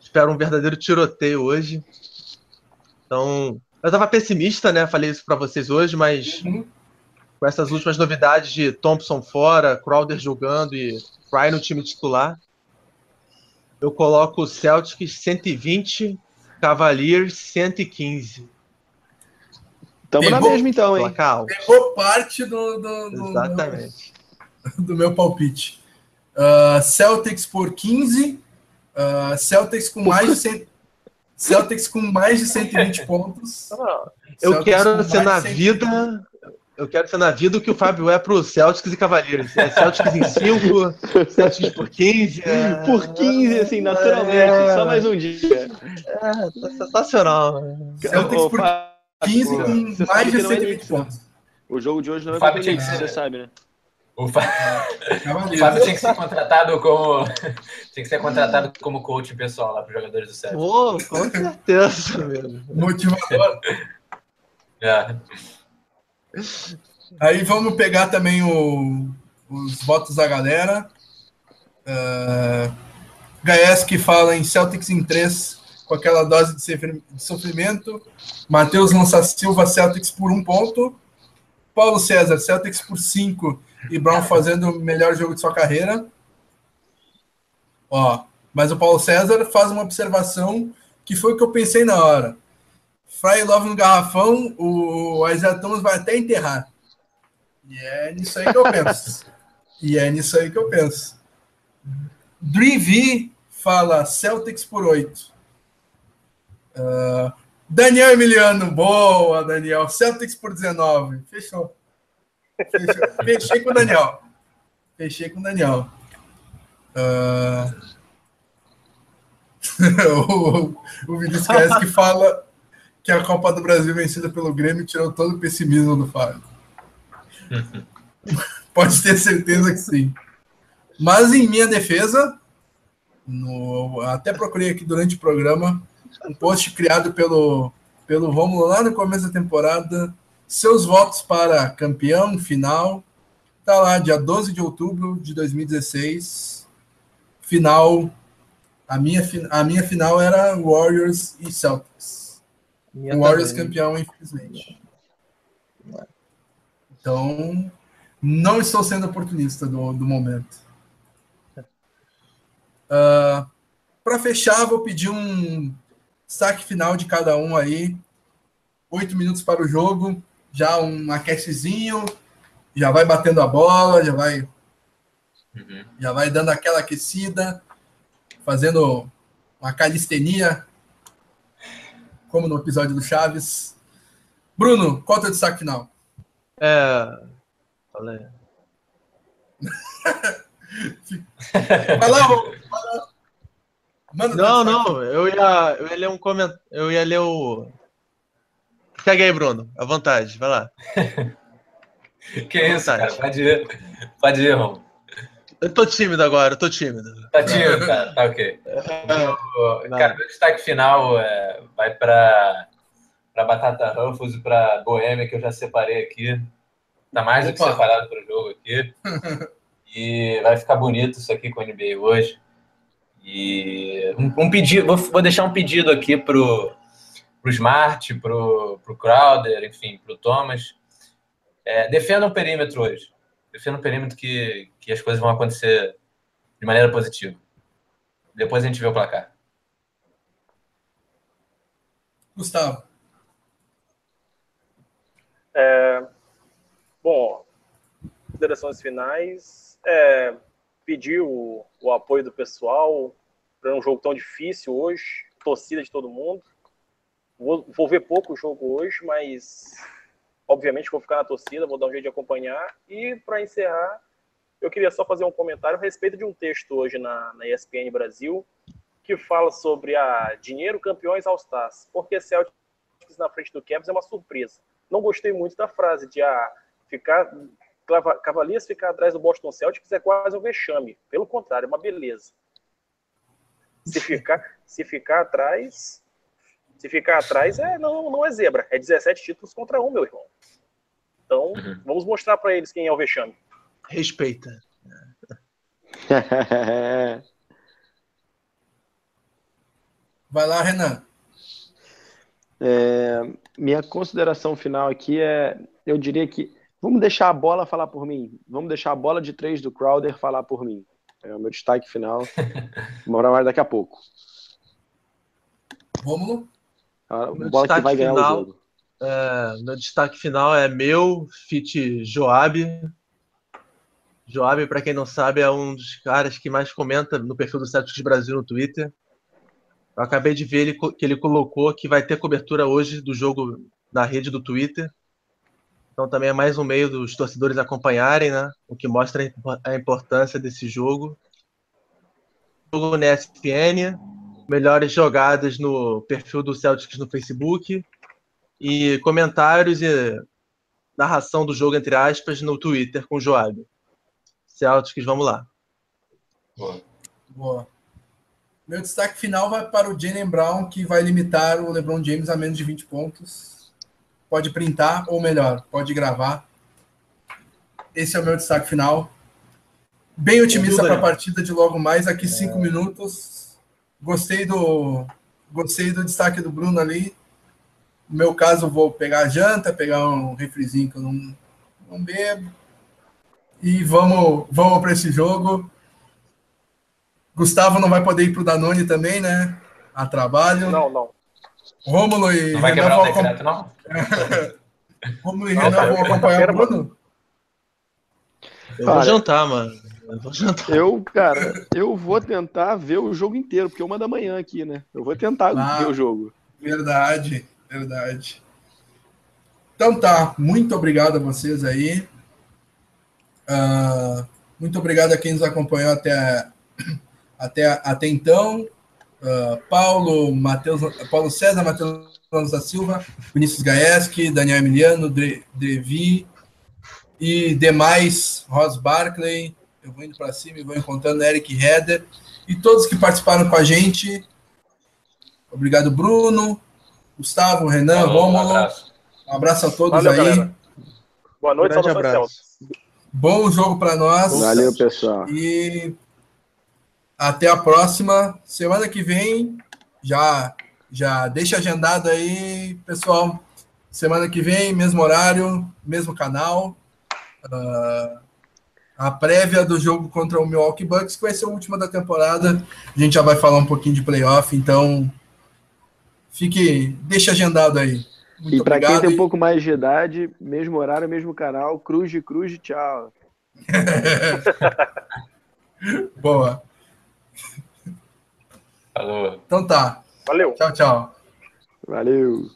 Espero um verdadeiro tiroteio hoje. Então, eu tava pessimista, né? Falei isso pra vocês hoje, mas Uhum. Com essas últimas novidades de Thompson fora, Crowder jogando e Fry no time titular, eu coloco o Celtics 120, Cavaliers 115. Tamo na mesma então, hein? Pegou parte do, do, do- Exatamente. do meu palpite. Ah, Celtics por 15. ah, Celtics com mais de 100, Celtics com mais de 120 pontos. Eu Celtics quero ser na de 120 vida. Eu quero ser na vida o que o Fábio é pro Celtics e Cavaliers. É Celtics em 5, Celtics por 15. É, Por 15, assim, naturalmente. É. Só mais um dia. é, tá sensacional. Celtics Ô, por Fábio, 15 você com mais de que não é 120 Knicks, né? pontos. O jogo de hoje não é O Fábio tinha que ser- você sabe, né? O, Fá- o. Fábio tinha que ser contratado como. tinha que ser contratado como coach pessoal lá para os jogadores do Celtics. Com certeza, mesmo. Motivador. É. Aí vamos pegar também o- os votos da galera. Uh, Gaeski fala em Celtics em 3, com aquela dose de sofri- de sofrimento. Matheus Lança Silva, Celtics por um ponto. Paulo César, Celtics por 5 e Brown fazendo o melhor jogo de sua carreira. Ó, mas o Paulo César faz uma observação que foi o que eu pensei na hora. Fry Love no garrafão, o Isaiah Thomas vai até enterrar. E é nisso aí que eu penso. e é nisso aí que eu penso. Drivi fala Celtics por 8. Daniel Emiliano, boa, Daniel. Celtics por 19. Fechou. Fechou. Fechei com o Daniel. Fechei com o Daniel. Ah, o, o Vinícius Caes que fala que a Copa do Brasil vencida pelo Grêmio tirou todo o pessimismo do Fábio. Pode ter certeza que sim. Mas em minha defesa, no- até procurei aqui durante o programa um post criado pelo, pelo Romulo lá no começo da temporada. Seus votos para campeão, final. Tá lá, dia 12 de outubro de 2016. Final. A minha, a minha final era Warriors e Celtics. Minha O Warriors também. campeão, infelizmente. Então, não estou sendo oportunista do, do momento. Para fechar, vou pedir um saque final de cada um aí. Oito minutos para o jogo, já um aquecezinho, já vai batendo a bola, já vai, Uhum. já vai dando aquela aquecida, fazendo uma calistenia, como no episódio do Chaves. Bruno, qual é o teu destaque final? É. Falei. Vai lá. Manda Não, não, eu ia, eu ia ler um comentário. Eu ia ler o. Pega aí, Bruno, à vontade, vai lá. Que isso, cara? Pode ir. Pode ir, Rom. Eu tô tímido agora, eu tô tímido. Tá cara. Tá ok. O- Cara, meu destaque final é, vai para para Batata Ruffles e para Boêmia, que eu já separei aqui. Tá mais do que Opa. separado para o jogo aqui. E vai ficar bonito isso aqui com o NBA hoje. E um, um pedido, vou, vou deixar um pedido aqui pro, pro Smart, pro, pro Crowder, enfim, pro Thomas. É, defenda o perímetro hoje. Defenda o perímetro que, que as coisas vão acontecer de maneira positiva. Depois a gente vê o placar. Gustavo. Bom, considerações finais. É, pedir o, o apoio do pessoal para um jogo tão difícil hoje, torcida de todo mundo. Vou, vou ver pouco o jogo hoje, mas obviamente vou ficar na torcida, vou dar um jeito de acompanhar. E para encerrar, eu queria só fazer um comentário a respeito de um texto hoje na, na ESPN Brasil, que fala sobre a dinheiro campeões All-Stars, porque Celtics na frente do Cavs é uma surpresa. Não gostei muito da frase de ah, ficar Cavaliers ficar atrás do Boston Celtics é quase um vexame. Pelo contrário, é uma beleza. Se ficar, se ficar atrás, se ficar atrás é não, não é zebra, é 17 títulos contra um, meu irmão. Então, uhum. vamos mostrar para eles quem é o vexame. Respeita. Vai lá, Renan. É, minha consideração final aqui é, eu diria que vamos deixar a bola falar por mim. Vamos deixar a bola de três do Crowder falar por mim. É o meu destaque final. Vamos falar mais daqui a pouco. Vamos. A bola que vai ganhar final, o jogo. É, meu destaque final é meu, Fit Joab. Joab, para quem não sabe, é um dos caras que mais comenta no perfil do Celtics Brasil no Twitter. Eu acabei de ver ele, que ele colocou que vai ter cobertura hoje do jogo na rede do Twitter. Então também é mais um meio dos torcedores acompanharem, né? O que mostra a importância desse jogo. Jogo na ESPN, melhores jogadas no perfil do Celtics no Facebook e comentários e narração do jogo, entre aspas, no Twitter com o Joab. Celtics, vamos lá. Boa. Boa. Meu destaque final vai para o Jalen Brown, que vai limitar o LeBron James a menos de 20 pontos. Pode printar, ou melhor, pode gravar. Esse é o meu destaque final. Bem otimista para a partida de logo mais, aqui cinco é. minutos. Gostei do, gostei do destaque do Bruno ali. No meu caso, vou pegar a janta, pegar um refrizinho que eu não, não bebo. E vamos, vamos para esse jogo. Gustavo não vai poder ir para o Danone também, né? A trabalho. Não, não. Rômulo e não vai Renan quebrar o decreto, não? Rômulo e não, Renan vão acompanhar o Bruno? Eu vou jantar, mano. Eu vou jantar. Eu, cara, eu vou tentar ver o jogo inteiro, porque é uma da manhã aqui, né? Eu vou tentar ah, ver o jogo. Verdade. Verdade. Então tá, muito obrigado a vocês aí. Uh, muito obrigado a quem nos acompanhou até, até, até então. Uh, Paulo, Mateus, Paulo César, Matheus da Silva, Vinícius Gaeski, Daniel Emiliano, Devi e demais, Ross Barclay. Eu vou indo para cima e vou encontrando Eric Heder e todos que participaram com a gente. Obrigado, Bruno. Gustavo, Renan, Falou, Rômulo. Um abraço. um abraço a todos Valeu, aí. Galera. Boa noite, um abraço. Bom jogo para nós. Valeu, pessoal. E até a próxima. Semana que vem, já, já deixa agendado aí, pessoal. Semana que vem, mesmo horário, mesmo canal. Uh, a prévia do jogo contra o Milwaukee Bucks, que vai ser a última da temporada. A gente já vai falar um pouquinho de playoff, então Fique, deixa agendado aí. Muito e para quem tem um pouco mais de idade, mesmo horário, mesmo canal, cruz de cruz de tchau. Boa. Falou. Então tá. Valeu. Tchau, tchau. Valeu.